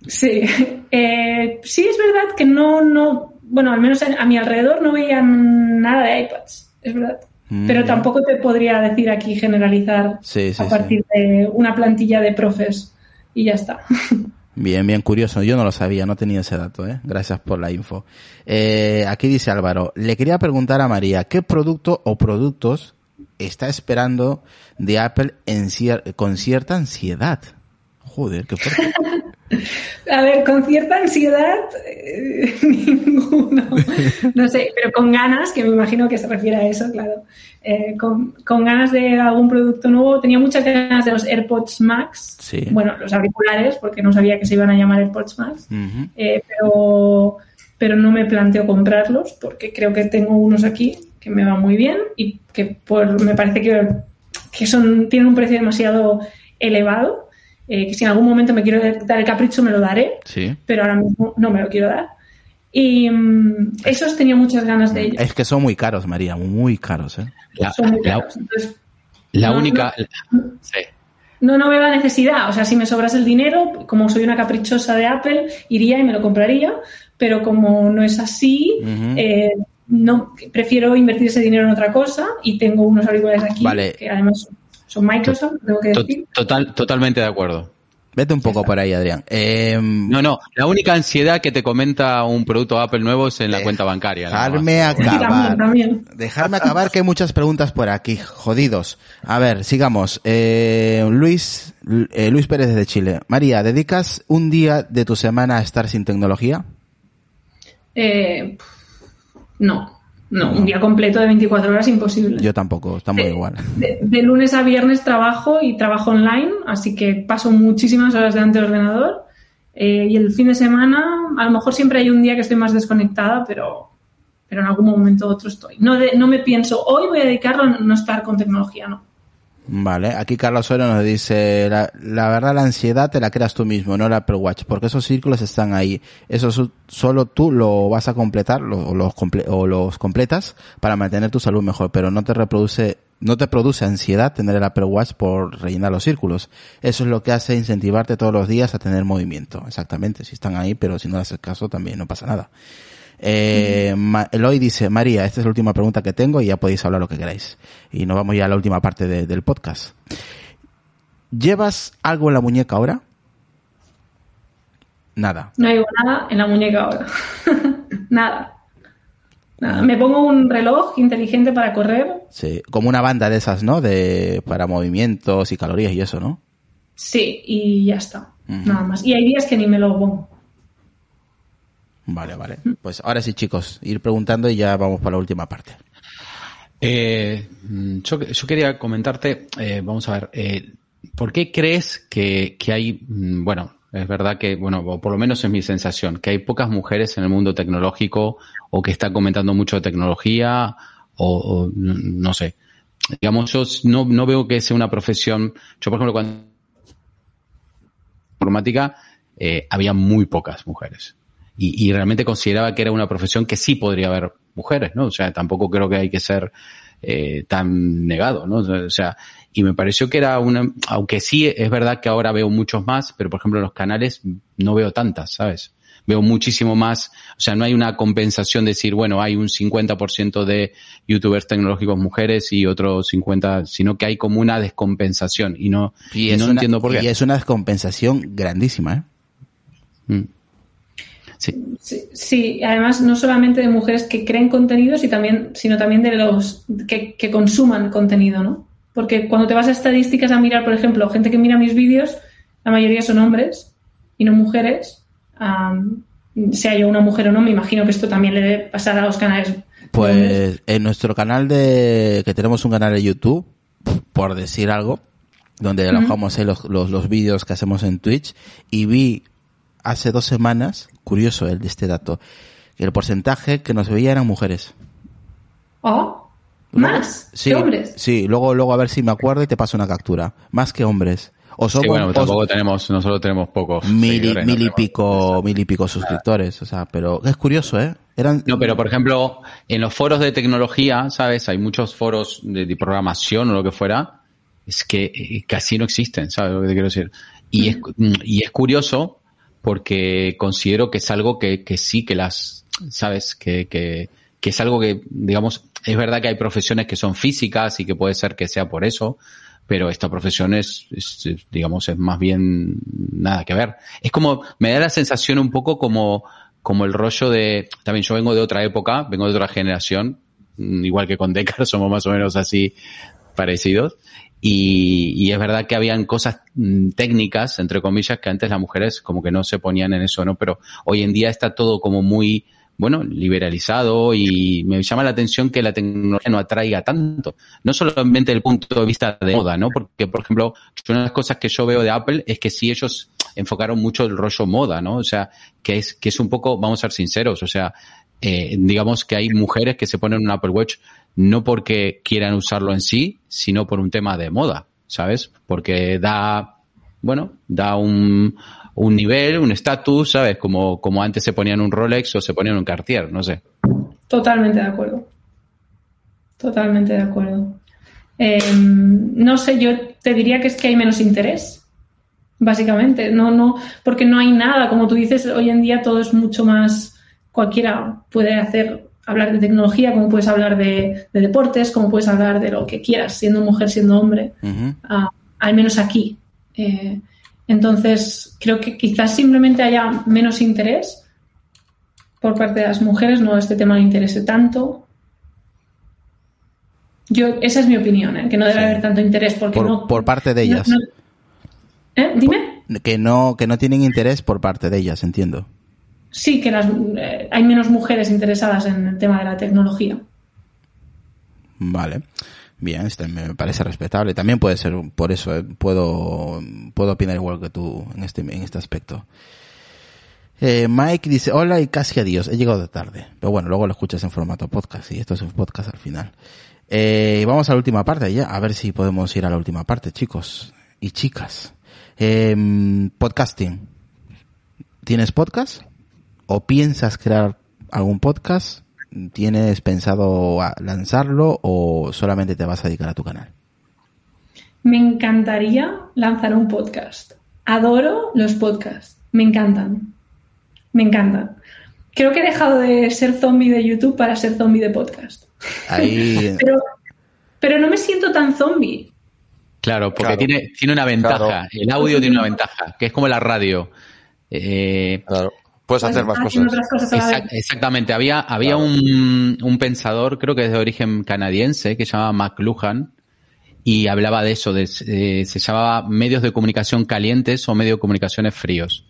sí, Eh, sí es verdad que no, no, bueno, al menos a mi alrededor no veían nada de iPads, es verdad. Mm, Pero ya. tampoco te podría decir aquí generalizar Sí, sí, a partir de una plantilla de profes y ya está. Bien, bien curioso. Yo no lo sabía, no tenía ese dato, ¿eh? Gracias por la info. Eh, aquí dice Álvaro, le quería preguntar a María, ¿qué producto o productos está esperando de Apple en cier- con cierta ansiedad? Joder, qué fuerte. A ver, con cierta ansiedad, eh, ninguno. No sé, pero con ganas, que me imagino que se refiere a eso, claro. Eh, con, con ganas de algún producto nuevo. Tenía muchas ganas de los AirPods Max. Sí. Bueno, los auriculares, porque no sabía que se iban a llamar AirPods Max. Eh, pero, pero no me planteo comprarlos porque creo que tengo unos aquí que me van muy bien y que por, me parece que, que son, tienen un precio demasiado elevado. Eh, que si en algún momento me quiero dar el capricho me lo daré, Sí. pero ahora mismo no me lo quiero dar. Y mm, esos tenía muchas ganas de ellos. Es que son muy caros, María, muy caros, ¿eh? La, Son muy la- caros. Entonces, la no- única, sí. no, no veo la necesidad. O sea, si me sobras el dinero, como soy una caprichosa de Apple, iría y me lo compraría. Pero como no es así, eh, no prefiero invertir ese dinero en otra cosa y tengo unos auriculares aquí que además son Microsoft, tengo que decir. Total, totalmente de acuerdo. Vete un poco por ahí, Adrián. Em, no, no, la única ansiedad que te comenta un producto Apple nuevo es en la cuenta bancaria. Dejarme acabar. Dejarme acabar que hay muchas preguntas por aquí, jodidos. A ver, sigamos. Eh, Luis, eh, Luis Pérez de Chile. María, ¿dedicas un día de tu semana a estar sin tecnología? Eh, no. No, un día completo de 24 horas imposible. Yo tampoco, estamos igual. De, lunes a viernes trabajo y trabajo online, así que paso muchísimas horas delante del ordenador. Eh, y el fin de semana, a lo mejor siempre hay un día que estoy más desconectada, pero, pero en algún momento u otro estoy. No, no me pienso, hoy voy a dedicarlo a no estar con tecnología, no. Vale, aquí Carlos Suero nos dice, la, la, verdad la ansiedad te la creas tú mismo, no el Apple Watch, porque esos círculos están ahí. Eso solo tú lo vas a completar lo, los o los completas para mantener tu salud mejor, pero no te reproduce, no te produce ansiedad tener el Apple Watch por rellenar los círculos. Eso es lo que hace incentivarte todos los días a tener movimiento. Exactamente, si están ahí, pero si no haces caso también no pasa nada. Eh, Eloy dice, María, esta es la última pregunta que tengo y ya podéis hablar lo que queráis. Y nos vamos ya a la última parte del podcast. ¿Llevas algo en la muñeca ahora? Nada. No llevo nada en la muñeca ahora. nada. Nada. Me pongo un reloj inteligente para correr. Sí, como una banda de esas, ¿no? De para movimientos y calorías y eso, ¿no? Sí, y ya está. Nada más. Y hay días que ni me lo pongo. Vale, vale. Pues ahora sí, chicos, ir preguntando y ya vamos para la última parte. Eh, yo, quería comentarte, eh, vamos a ver, eh, ¿por qué crees que, que, hay, mm, bueno, es verdad que, bueno, o por lo menos es mi sensación, que hay pocas mujeres en el mundo tecnológico o que están comentando mucho de tecnología o, no sé. Digamos, yo no, no veo que sea una profesión, yo por ejemplo cuando informática eh, había muy pocas mujeres y, y, realmente consideraba que era una profesión que sí podría haber mujeres, ¿no? O sea, tampoco creo que hay que ser eh, tan negado, ¿no? O sea, y me pareció que era una, aunque sí es verdad que ahora veo muchos más, pero por ejemplo en los canales no veo tantas, ¿sabes? Veo muchísimo más, o sea, no hay una compensación de decir, bueno, hay un 50% de youtubers tecnológicos mujeres y otro 50, sino que hay como una descompensación y no, y, no entiendo por qué. Y es una descompensación grandísima, ¿eh? Mm. Sí. sí. además no solamente de mujeres que creen contenidos, y también, sino también de los que, consuman contenido, ¿no? Porque cuando te vas a estadísticas a mirar, por ejemplo, gente que mira mis vídeos, la mayoría son hombres y no mujeres. sea yo una mujer o no, me imagino que esto también le debe pasar a los canales. Pues en nuestro canal de, que tenemos un canal de YouTube, por decir algo, donde alojamos los, los, los vídeos que hacemos en Twitch, y vi hace dos semanas, curioso el de este dato, que el porcentaje que nos veía eran mujeres. ¿Oh? ¿Más? Sí, hombres? Sí, luego, luego a ver si me acuerdo y te paso una captura. Más que hombres. O somos, bueno, tampoco tenemos, nosotros tenemos pocos. Mil, y pico, mil y pico suscriptores, o sea, pero es curioso, ¿eh? Eran... No, pero por ejemplo, en los foros de tecnología, ¿sabes? Hay muchos foros de, programación o lo que fuera, es que eh, casi no existen, ¿sabes lo que te quiero decir? Y es, y es curioso porque considero que es algo que, que sí que las, sabes, que, que, que es algo que, digamos, es verdad que hay profesiones que son físicas y que puede ser que sea por eso, pero esta profesión es, digamos, es más bien nada que ver. Es como, me da la sensación un poco como, como el rollo de, también yo vengo de otra época, vengo de otra generación, igual que con Decar somos más o menos así parecidos, y, es verdad que habían cosas mm, técnicas, entre comillas, que antes las mujeres como que no se ponían en eso, ¿no? Pero hoy en día está todo como muy, bueno, liberalizado y me llama la atención que la tecnología no atraiga tanto. No solamente el punto de vista de moda, ¿no? Porque, por ejemplo, una de las cosas que yo veo de Apple es que sí ellos enfocaron mucho el rollo moda, ¿no? O sea, que es, que es un poco, vamos a ser sinceros, o sea, eh, digamos que hay mujeres que se ponen un Apple Watch no porque quieran usarlo en sí, sino por un tema de moda, ¿sabes? Porque da, bueno, da un, un nivel, un estatus, ¿sabes? Como, como antes se ponían un Rolex o se ponían un Cartier, no sé. Totalmente de acuerdo. Totalmente de acuerdo. Eh, no sé, yo te diría que es que hay menos interés, básicamente. No, no, porque no hay nada, como tú dices, hoy en día todo es mucho más. Cualquiera puede hacer hablar de tecnología, como puedes hablar de, de deportes, como puedes hablar de lo que quieras, siendo mujer, siendo hombre, ah, al menos aquí. Eh, entonces, creo que quizás simplemente haya menos interés por parte de las mujeres, no este tema le interese tanto. Yo, esa es mi opinión, ¿eh? que no debe Sí. haber tanto interés porque Por- no. por parte de ellas. no- ¿Eh? Dime. Que no, que no tienen interés por parte de ellas, entiendo. Sí, que las, eh, hay menos mujeres interesadas en el tema de la tecnología. Vale. Bien, este me parece respetable. También puede ser por eso, eh, puedo, puedo opinar igual que tú en este, en este aspecto. Eh, Mike dice, hola y casi adiós, he llegado tarde. Pero bueno, luego lo escuchas en formato podcast y esto es un podcast al final. Eh, vamos a la última parte ya, a ver si podemos ir a la última parte, chicos y chicas. Eh, podcasting. ¿Tienes podcast? ¿O piensas crear algún podcast? ¿Tienes pensado lanzarlo o solamente te vas a dedicar a tu canal? Me encantaría lanzar un podcast. Adoro los podcasts. Me encantan. Me encantan. Creo que he dejado de ser zombie de YouTube para ser zombie de podcast. Ahí, Pero, pero no me siento tan zombie. Claro, porque Claro. Tiene, tiene una ventaja. Claro. El audio tiene una ventaja, que es como la radio. Eh, Claro. Puedes hacer más cosas. otras exact- exactamente. Había, había Claro. un, un pensador, creo que es de origen canadiense, que se llamaba McLuhan, y hablaba de eso, de, eh, se llamaba medios de comunicación calientes o medios de comunicaciones fríos.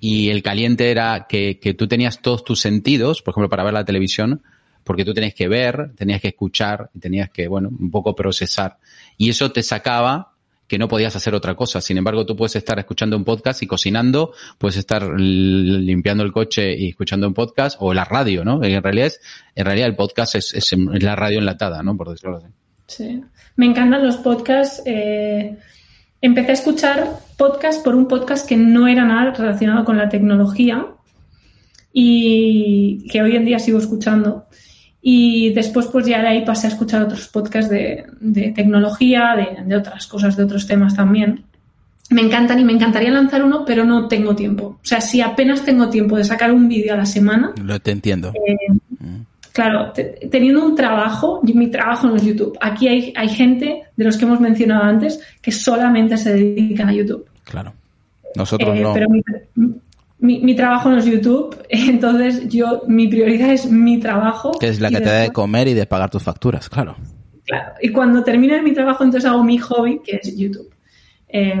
Y el caliente era que, que tú tenías todos tus sentidos, por ejemplo, para ver la televisión, porque tú tenías que ver, tenías que escuchar, y tenías que, bueno, un poco procesar. Y eso te sacaba que no podías hacer otra cosa. Sin embargo, tú puedes estar escuchando un podcast y cocinando, puedes estar limpiando el coche y escuchando un podcast, o la radio, ¿no? En realidad es, en realidad el podcast es la radio enlatada, ¿no? Por decirlo así. Sí. Me encantan los podcasts. eh, empecé a escuchar podcasts por un podcast que no era nada relacionado con la tecnología y que hoy en día sigo escuchando. Y después, pues ya de ahí pasé a escuchar otros podcasts de, de tecnología, de, de otras cosas, de otros temas también. Me encantan y me encantaría lanzar uno, pero no tengo tiempo. O sea, si apenas tengo tiempo de sacar un vídeo a la semana, lo te entiendo. Claro, te- teniendo un trabajo, y mi trabajo no es YouTube. Aquí hay, hay gente de los que hemos mencionado antes que solamente se dedican a YouTube. Claro. Nosotros Eh, no. Pero mi, mi- mi trabajo no es YouTube, entonces yo mi prioridad es mi trabajo. Que es la que te da de comer y de pagar tus facturas, claro. Claro, y cuando termine mi trabajo, entonces hago mi hobby, que es YouTube. Eh,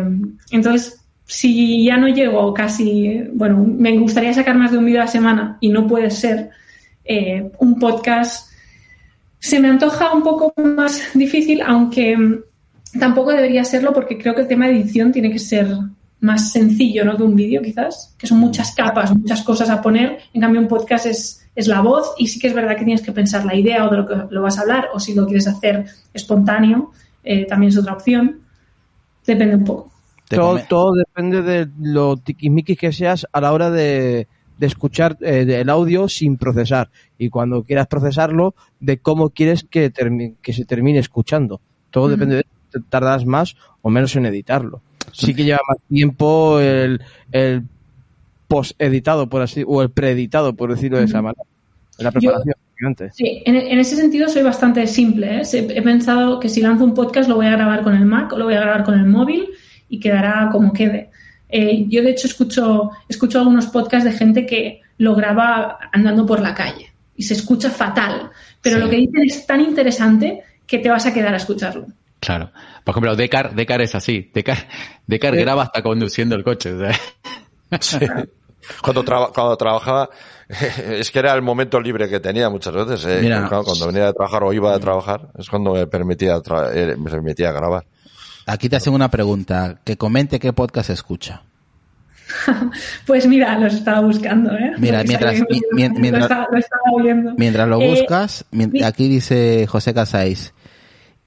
entonces, si ya no llego casi, bueno, me gustaría sacar más de un vídeo a la semana y no puede ser, eh, un podcast se me antoja un poco más difícil, aunque mm, tampoco debería serlo porque creo que el tema de edición tiene que ser más sencillo, ¿no? Que un vídeo, quizás, que son muchas capas, muchas cosas a poner. En cambio, un podcast es, es la voz y sí que es verdad que tienes que pensar la idea o de lo que lo vas a hablar, o si lo quieres hacer espontáneo, eh, también es otra opción. Depende un poco. Todo, todo depende de lo tiquismiquis que seas a la hora de, de escuchar eh, el audio sin procesar. Y cuando quieras procesarlo, de cómo quieres que, termi- que se termine escuchando. Todo Ujú. depende de te tardas más o menos en editarlo. Sí que lleva más tiempo el, el post-editado, por así, o el preeditado, por decirlo de esa manera. La preparación. Sí, en, en ese sentido soy bastante simple. ¿eh? He pensado que si lanzo un podcast lo voy a grabar con el Mac o lo voy a grabar con el móvil y quedará como quede. Eh, yo, de hecho, escucho, escucho algunos podcasts de gente que lo graba andando por la calle y se escucha fatal. Pero Sí. lo que dicen es tan interesante que te vas a quedar a escucharlo. Claro. Por ejemplo, Decar, Decar es así. Decar, Decar Sí. graba hasta conduciendo el coche. o sea. Sí. Cuando, traba- cuando trabajaba, es que era el momento libre que tenía muchas veces. eh. Mira. Cuando venía de trabajar o iba a trabajar, es cuando me permitía, eh, me permitía grabar. Aquí te hacen una pregunta. Que comente qué podcast escucha. Pues mira, los estaba buscando, ¿eh? Mira, mientras- lo mientras- estaba- lo estaba viendo. Mientras lo Eh, buscas, aquí dice José Casáis.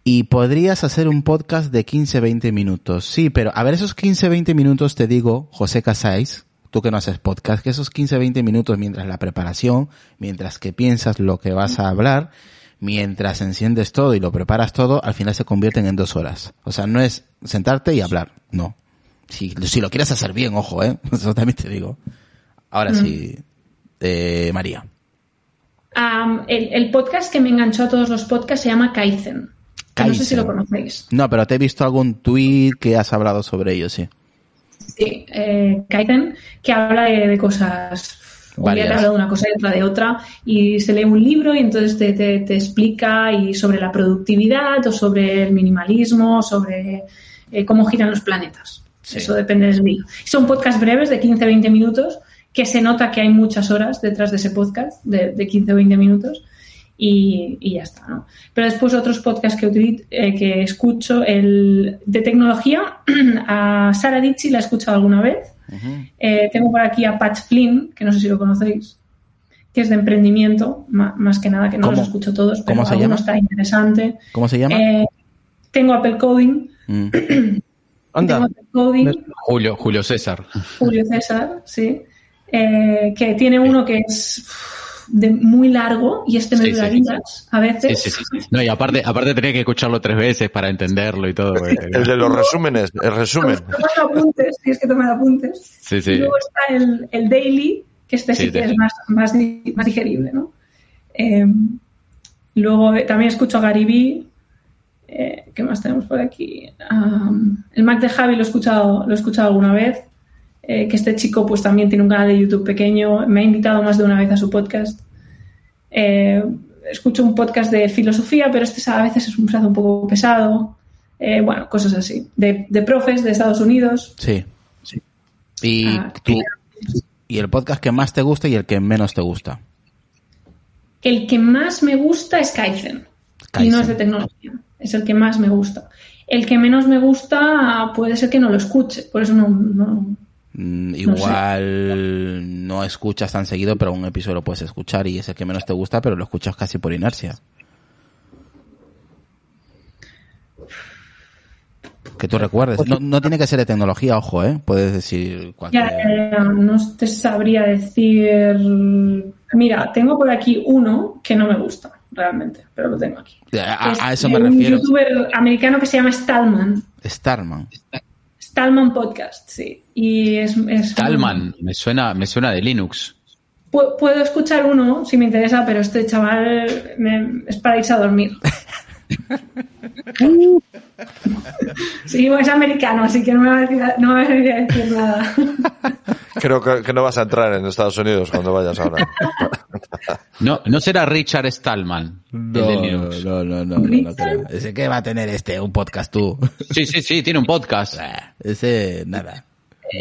Y podrías hacer un podcast de 15-20 minutos. Sí, pero a ver, esos 15-20 minutos te digo, José Casáis, tú que no haces podcast, que esos 15-20 minutos mientras la preparación, mientras que piensas lo que vas a hablar, mientras enciendes todo y lo preparas todo, al final se convierten en dos horas. O sea, no es sentarte y hablar, no. Si, si lo quieres hacer bien, ojo, ¿eh? Eso también te digo. Ahora sí, eh, María. El podcast que me enganchó a todos los podcasts se llama Kaizen. No sé si lo conocéis. No, pero te he visto algún tweet que has hablado sobre ello, sí. Sí, eh, Kaizen, que habla de, de cosas. Un día te habla de una cosa y otra de otra, y se lee un libro y entonces te, te- te explica y sobre la productividad o sobre el minimalismo, sobre eh, cómo giran los planetas. Sí. Eso depende del día. Son podcasts breves de 15-20 minutos, que se nota que hay muchas horas detrás de ese podcast, de, de 15 o 20 minutos, y, y ya está, ¿no? Pero después otros podcasts que, utili- eh, que escucho, el de tecnología, a Sara Dichi la he escuchado alguna vez. Eh, tengo por aquí a Pat Flynn, que no sé si lo conocéis, que es de emprendimiento, más que nada, que no ¿Cómo? los escucho todos, pero ¿Cómo se llama? está interesante. ¿Cómo se llama? Eh, tengo Apple Coding, Mm. tengo Anda, Apple Coding, Me- Julio, Julio César. Julio César, sí, eh, que tiene uno que es de muy largo y este me Sí, dura sí. días a veces. Sí, sí, sí. No, y aparte, aparte tenía que escucharlo tres veces para entenderlo y todo. El de los resúmenes, el resumen. Tomando apuntes, tienes que tomar apuntes. Sí, Y sí. luego está el, el daily, que este sí, Sí, que es más, más, más digerible, ¿no? Eh, luego eh, también escucho a Gary Vee. Eh, ¿Qué más tenemos por aquí? El Mac de Javi lo he escuchado, lo he escuchado alguna vez. Eh, que este chico pues también tiene un canal de YouTube pequeño. Me ha invitado más de una vez a su podcast. Eh, escucho un podcast de filosofía, pero este a veces es un plazo un poco pesado. Eh, bueno, cosas así. De, de profes de Estados Unidos. Sí. Y, Ah, tú, y el podcast que más te gusta y el que menos te gusta. El que más me gusta es Kaizen. Y no es de tecnología. Es el que más me gusta. El que menos me gusta puede ser que no lo escuche. Por eso no. no- Mm, No sé. igual no escuchas tan seguido, pero un episodio lo puedes escuchar y es el que menos te gusta, pero lo escuchas casi por inercia. Que tú recuerdes. No, no tiene que ser de tecnología, ojo, ¿eh? Puedes decir cualquier... Ya, ya, ya, no te sabría decir. Mira, tengo por aquí uno que no me gusta, realmente, pero lo tengo aquí. A, Es a eso me un refiero. youtuber americano que se llama Stallman. Starman. Stallman Podcast, sí. Y es. es Talman, me suena, me suena de Linux. Pu- Puedo escuchar uno si me interesa, pero este chaval me- es para irse a dormir. sí, bueno, es americano, así que no me va a decir, no me va a venir a decir nada. Creo que, que no vas a entrar en Estados Unidos cuando vayas ahora. No, no será Richard Stallman, el no, no, no, no, no creo. Ese que va a tener este, un podcast tú. Sí, sí, sí, tiene un podcast. Ese, nada.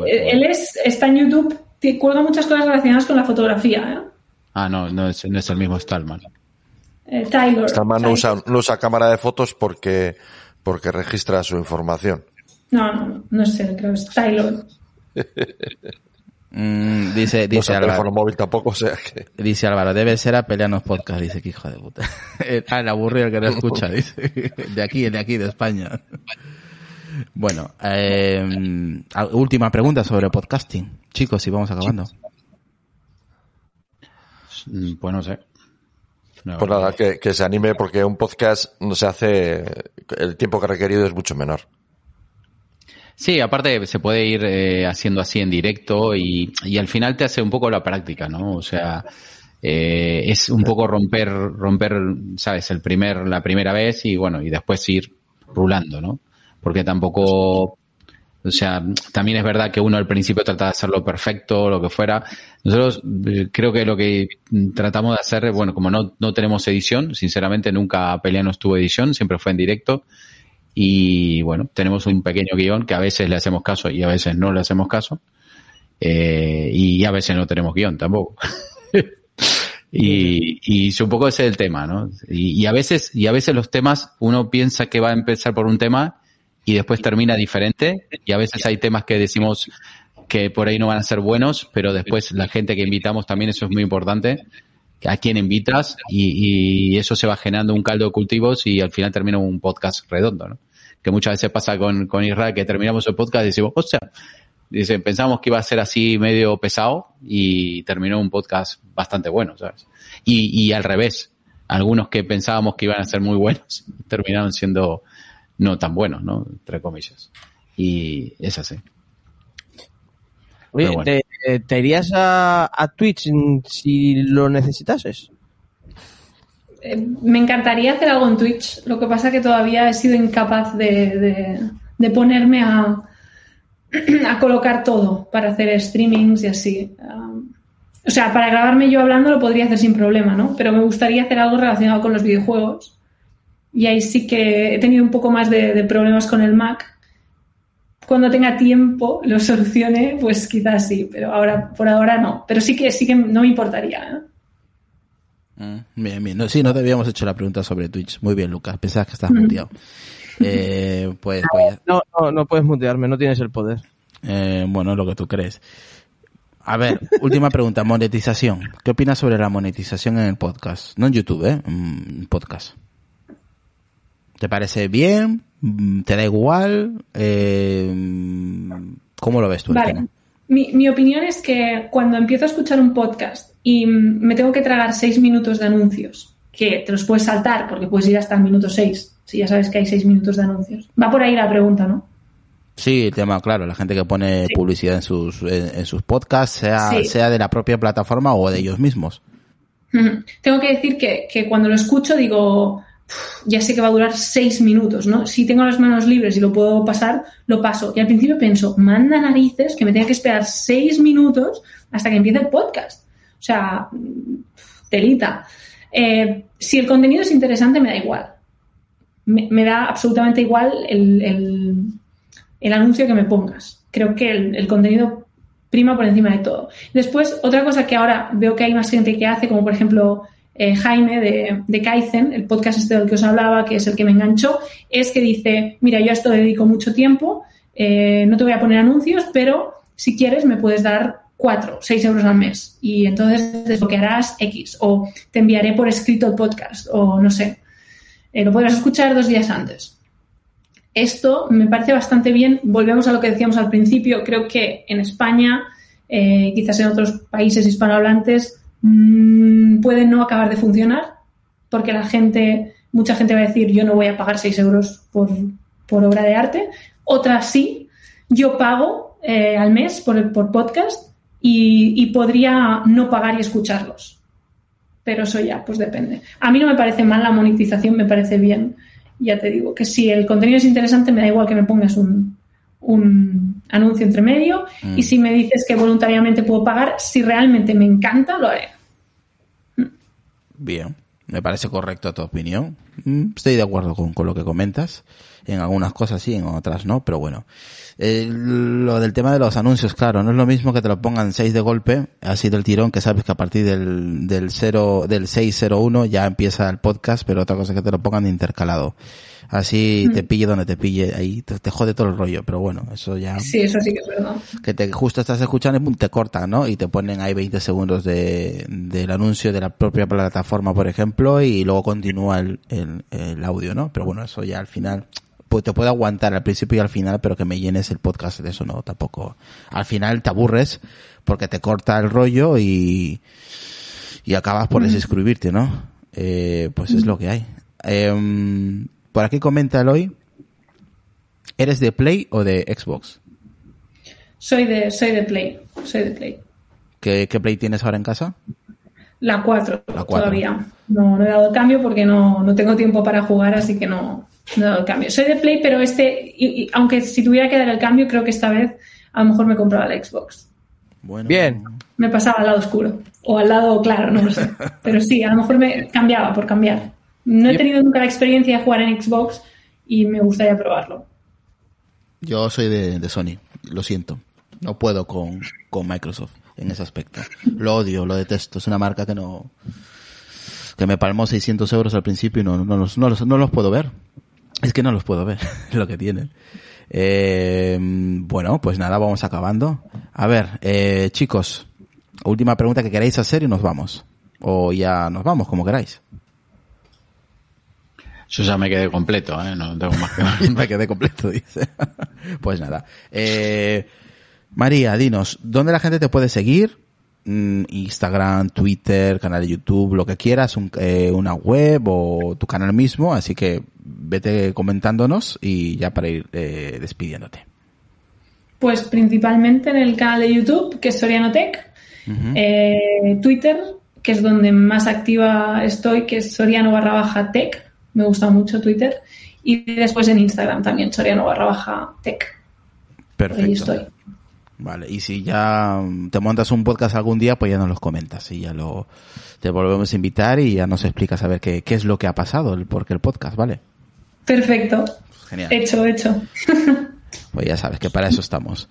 Eh, Él es, está en YouTube, te cuelga muchas cosas relacionadas con la fotografía. ¿eh? Ah, no, no es, no es el mismo Stallman. Eh, Tyler. Stallman no usa, no usa cámara de fotos porque, porque registra su información. No, no, no, no sé, creo que es Tyler. Mm, dice, No dice usa teléfono Álvaro, móvil tampoco, o sea que... dice Álvaro, debe ser a pelearnos podcast, dice que hijo de puta. ah, el aburrido que no escucha, dice. De aquí, de aquí, de España. Bueno, eh, última pregunta sobre podcasting. Chicos, si vamos acabando. Mm, Pues no sé. No, Pues nada, que, que se anime porque un podcast no se hace, el tiempo que ha requerido es mucho menor. Sí, aparte se puede ir eh, haciendo así en directo y, y al final te hace un poco la práctica, ¿no? O sea, eh, es un poco romper, romper, sabes, el primer, la primera vez y bueno, y después ir rulando, ¿no? Porque tampoco, o sea, también es verdad que uno al principio trata de hacerlo perfecto, lo que fuera. Nosotros eh, creo que lo que tratamos de hacer, bueno, como no, no tenemos edición, sinceramente nunca Peleano tuvo edición, siempre fue en directo. Y bueno, tenemos un pequeño guion que a veces le hacemos caso y a veces no le hacemos caso. Eh, y a veces no tenemos guion tampoco. y, y un poco ese es el tema, ¿no? Y a veces, y a veces los temas, uno piensa que va a empezar por un tema y después termina diferente. Y a veces hay temas que decimos que por ahí no van a ser buenos, pero después la gente que invitamos también, eso es muy importante. A quién invitas y, y eso se va generando un caldo de cultivos y al final termina un podcast redondo, ¿no? Que muchas veces pasa con, con Israel que terminamos el podcast y decimos, o sea, dice, pensamos que iba a ser así medio pesado y terminó un podcast bastante bueno, ¿sabes? Y, y al revés. algunos que pensábamos que iban a ser muy buenos terminaron siendo no tan buenos, ¿no? Entre comillas. Y es así. Oye, bueno. ¿te, te irías a, a Twitch si lo necesitases? Eh, me encantaría hacer algo en Twitch, lo que pasa que todavía he sido incapaz de, de- de ponerme a, a colocar todo para hacer streamings y así. Um, o sea, para grabarme yo hablando lo podría hacer sin problema, ¿no? Pero me gustaría hacer algo relacionado con los videojuegos. Y ahí sí que he tenido un poco más de, de problemas con el Mac. Cuando tenga tiempo lo solucione, pues quizás sí, pero ahora por ahora no. Pero sí que sí que no me importaría. ¿eh? Mm, Bien, bien. No, sí, no te habíamos hecho la pregunta sobre Twitch. Muy bien, Lucas. Pensabas que estás muteado. Eh, pues, pues ya- No, no, no puedes mutearme, no tienes el poder. eh, bueno, lo que tú crees. A ver, última pregunta. Monetización. ¿Qué opinas sobre la monetización en el podcast? No en YouTube, ¿eh? En podcast. ¿Te parece bien? ¿Te da igual? Eh, ¿Cómo lo ves tú Vale. Mi, mi opinión es que cuando empiezo a escuchar un podcast y me tengo que tragar seis minutos de anuncios, que te los puedes saltar porque puedes ir hasta el minuto seis, si ya sabes que hay seis minutos de anuncios. Va por ahí la pregunta, ¿no? Sí, el tema, claro, la gente que pone Sí. publicidad en sus, en, en sus podcasts, sea, Sí. sea de la propia plataforma o de ellos mismos. Tengo que decir que, que cuando lo escucho digo, "Uf, ya sé que va a durar seis minutos, ¿no? Si tengo las manos libres y lo puedo pasar, lo paso. Y al principio pienso, manda narices que me tenga que esperar seis minutos hasta que empiece el podcast. O sea, telita. Eh, si el contenido es interesante, me da igual. Me, da absolutamente igual el, el- anuncio que me pongas. Creo que el contenido prima por encima de todo. Después, otra cosa que ahora veo que hay más gente que hace, como por ejemplo eh, Jaime de, Kaizen, el podcast este del que os hablaba, que es el que me enganchó, es que dice, mira, yo a esto dedico mucho tiempo, eh, no te voy a poner anuncios, pero si quieres me puedes dar 4, 6 euros al mes y entonces desbloquearás X o te enviaré por escrito el podcast o no sé, Eh, lo podrás escuchar dos días antes. Esto me parece bastante bien. Volvemos a lo que decíamos al principio. Creo que en España, quizás en otros países hispanohablantes, mmm, puede no acabar de funcionar porque la gente, mucha gente va a decir yo no voy a pagar 6 euros por, por obra de arte. Otras sí. Yo pago eh, al mes por, por podcast y, y podría no pagar y escucharlos. Pero eso ya, pues depende. A mí no me parece mal la monetización, me parece bien ya te digo que si el contenido es interesante, me da igual que me pongas un, un anuncio entre medio. Mm. Y si me dices que voluntariamente puedo pagar, si realmente me encanta, lo haré. Bien, me parece correcto tu opinión. Mm, Estoy de acuerdo con, con lo que comentas. En algunas cosas sí, en otras no, pero bueno. Eh, lo del tema de los anuncios, claro, no es lo mismo que te lo pongan seis de golpe, así del tirón, que sabes que a partir del, del cero, del 601 ya empieza el podcast, pero otra cosa es que te lo pongan intercalado. Así te pille donde te pille, ahí te, te jode todo el rollo, pero bueno, eso ya Sí, eso sí que es verdad. que te justo estás escuchando y te cortan, ¿no? Y te ponen ahí 20 segundos de, del anuncio de la propia plataforma, por ejemplo, y luego continúa el, el, el audio, ¿no? Pero bueno, eso ya al final, pues te puede aguantar al principio y al final, pero que me llenes el podcast de eso, no, tampoco. Al final te aburres porque te corta el rollo y, y acabas por desuscribirte, ¿no? Eh, pues es lo que hay. Em, por aquí comenta Eloy, ¿eres de Play o de Xbox? Soy de, soy de Play. Soy de Play. ¿Qué, qué Play tienes ahora en casa? La 4 La cuatro. todavía. No, no he dado el cambio porque no, no tengo tiempo para jugar, así que no, no he dado el cambio. Soy de Play, pero este, y- y aunque si tuviera que dar el cambio, creo que esta vez a lo mejor me compraba el Xbox. Bueno, Bien. Me pasaba al lado oscuro. O al lado claro, no lo sé. Pero sí, a lo mejor me cambiaba por cambiar. No he tenido nunca la experiencia de jugar en Xbox y me gustaría probarlo. Yo soy de, de Sony, lo siento. No puedo con, con Microsoft en ese aspecto. Lo odio, lo detesto. Es una marca que no que me palmó 600 euros al principio y no, no, los, no, los, no los puedo ver. Es que no los puedo ver, lo que tienen. Eh, bueno, pues nada, vamos acabando. A ver, eh, chicos, última pregunta que queráis hacer y nos vamos. O ya nos vamos, como queráis. Yo ya me quedé completo, ¿eh? No tengo más que Me quedé completo, dice. pues nada. Eh, María, dinos, ¿dónde la gente te puede seguir? mm, Instagram, Twitter, canal de YouTube, lo que quieras, un- eh, una web o tu canal mismo, así que vete comentándonos y ya para ir eh, despidiéndote. Pues principalmente en el canal de YouTube, que es Soriano Tech, eh, Twitter, que es donde más activa estoy, que es Soriano barra baja Tech, me gusta mucho Twitter, y después en Instagram también, Soriano barra baja Tech. Perfecto. Ahí estoy. Vale, y si ya mm, te montas un podcast algún día, pues ya nos los comentas y ya lo te volvemos a invitar y ya nos explicas a ver qué, qué es lo que ha pasado, el por qué el podcast, ¿vale? Perfecto. Genial. Hecho, hecho. Pues ya sabes que para eso estamos.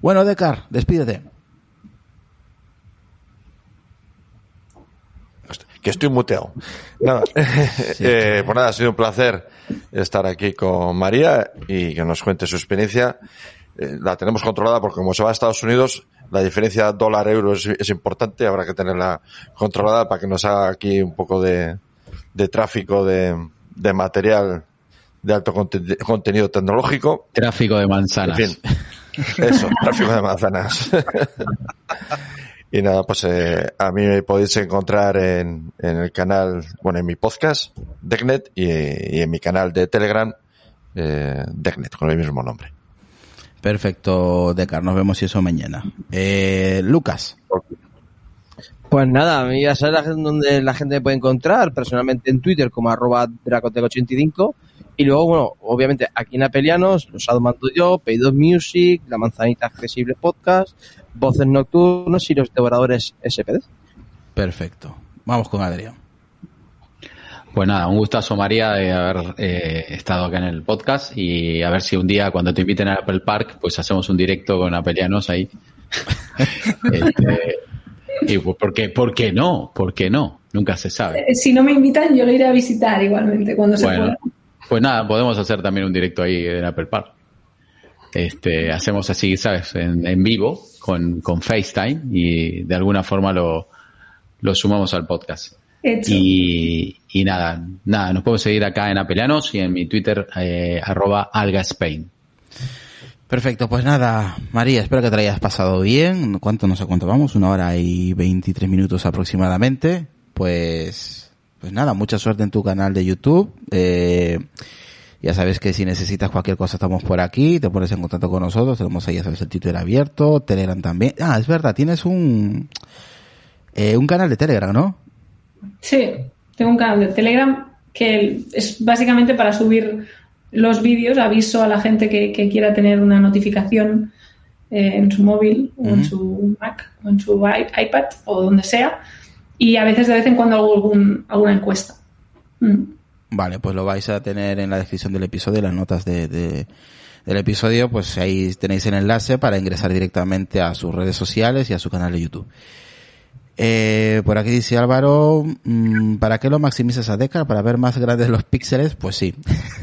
Bueno, Decar, despídete. Que estoy muteado. Nada. Eh, pues nada, ha sido un placer estar aquí con María y que nos cuente su experiencia. Eh, la tenemos controlada porque como se va a Estados Unidos, la diferencia dólar-euro es, es importante, habrá que tenerla controlada para que nos haga aquí un poco de, de tráfico de, de material de alto conte- contenido tecnológico. Tráfico de manzanas. En fin, eso, tráfico de manzanas. y nada, pues eh, a mí me podéis encontrar en, en el canal, bueno, en mi podcast, Decknet, y, y en mi canal de Telegram, eh, Decknet, con el mismo nombre. Perfecto, Decar, nos vemos y eso mañana. Eh, Lucas, Pues nada, a mí ya sabes la gente- donde la gente me puede encontrar, personalmente en Twitter como arroba dracotec85 y luego, bueno, obviamente aquí en Apelianos, los mando yo, Pay2 Music, La Manzanita Accesible Podcast, Voces Nocturnos y Los Devoradores SPD. perfecto. Vamos con Adrián. Pues nada, un gustazo María de haber eh, estado acá en el podcast y a ver si un día cuando te inviten al Apple Park, pues hacemos un directo con Apelianos ahí. Este, y pues, ¿por qué, ¿por qué no? ¿Por qué no? Nunca se sabe. Eh, Si no me invitan, yo lo iré a visitar igualmente cuando se pueda. Pues nada, podemos hacer también un directo ahí en Apple Park. Este, hacemos así, ¿sabes? En, en vivo, con, con FaceTime y de alguna forma lo, lo sumamos al podcast. Hecho. Y, y nada, nada, nos podemos seguir acá en Apelianos y en mi Twitter, eh, arroba algaspain. Perfecto, pues nada, María, espero que te lo hayas pasado bien. ¿Cuánto no sé cuánto vamos? Una hora y 23 minutos aproximadamente. Pues, pues nada, mucha suerte en tu canal de YouTube. Eh, ya sabes que si necesitas cualquier cosa estamos por aquí, te pones en contacto con nosotros, tenemos ahí, ya sabes, el Twitter abierto, Telegram también. Ah, es verdad, tienes un, eh, un canal de Telegram, ¿no? Sí, tengo un canal de Telegram que es básicamente para subir los vídeos, aviso a la gente que, que quiera tener una notificación eh, en su móvil o en su Mac o en su iPad o donde sea. Y a veces de vez en cuando hago algún, alguna encuesta. Mm. Vale, pues lo vais a tener en la descripción del episodio, las notas de, de- del episodio, pues ahí tenéis el enlace para ingresar directamente a sus redes sociales y a su canal de YouTube. Eh, por aquí dice Álvaro, mm, ¿para qué lo maximizas a Decar? ¿Para ver más grandes los píxeles? Pues sí.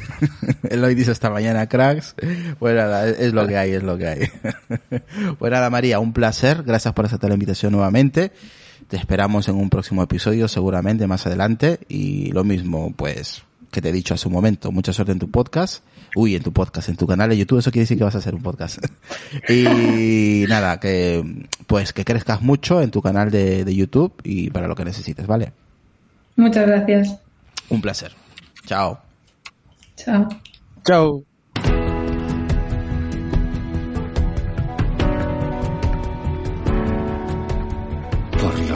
Él lo dice esta mañana, cracks. Pues nada, es lo que hay, es lo que hay. pues nada, María, un placer. Gracias por aceptar la invitación nuevamente. Te esperamos en un próximo episodio, seguramente más adelante. Y lo mismo, pues, que te he dicho hace un momento. Mucha suerte en tu podcast. Uy, en tu podcast, en tu canal de YouTube. Eso quiere decir que vas a hacer un podcast. y nada, que, pues, que crezcas mucho en tu canal de, de YouTube y para lo que necesites, ¿vale? Muchas gracias. Un placer. Chao. Chao. Chao.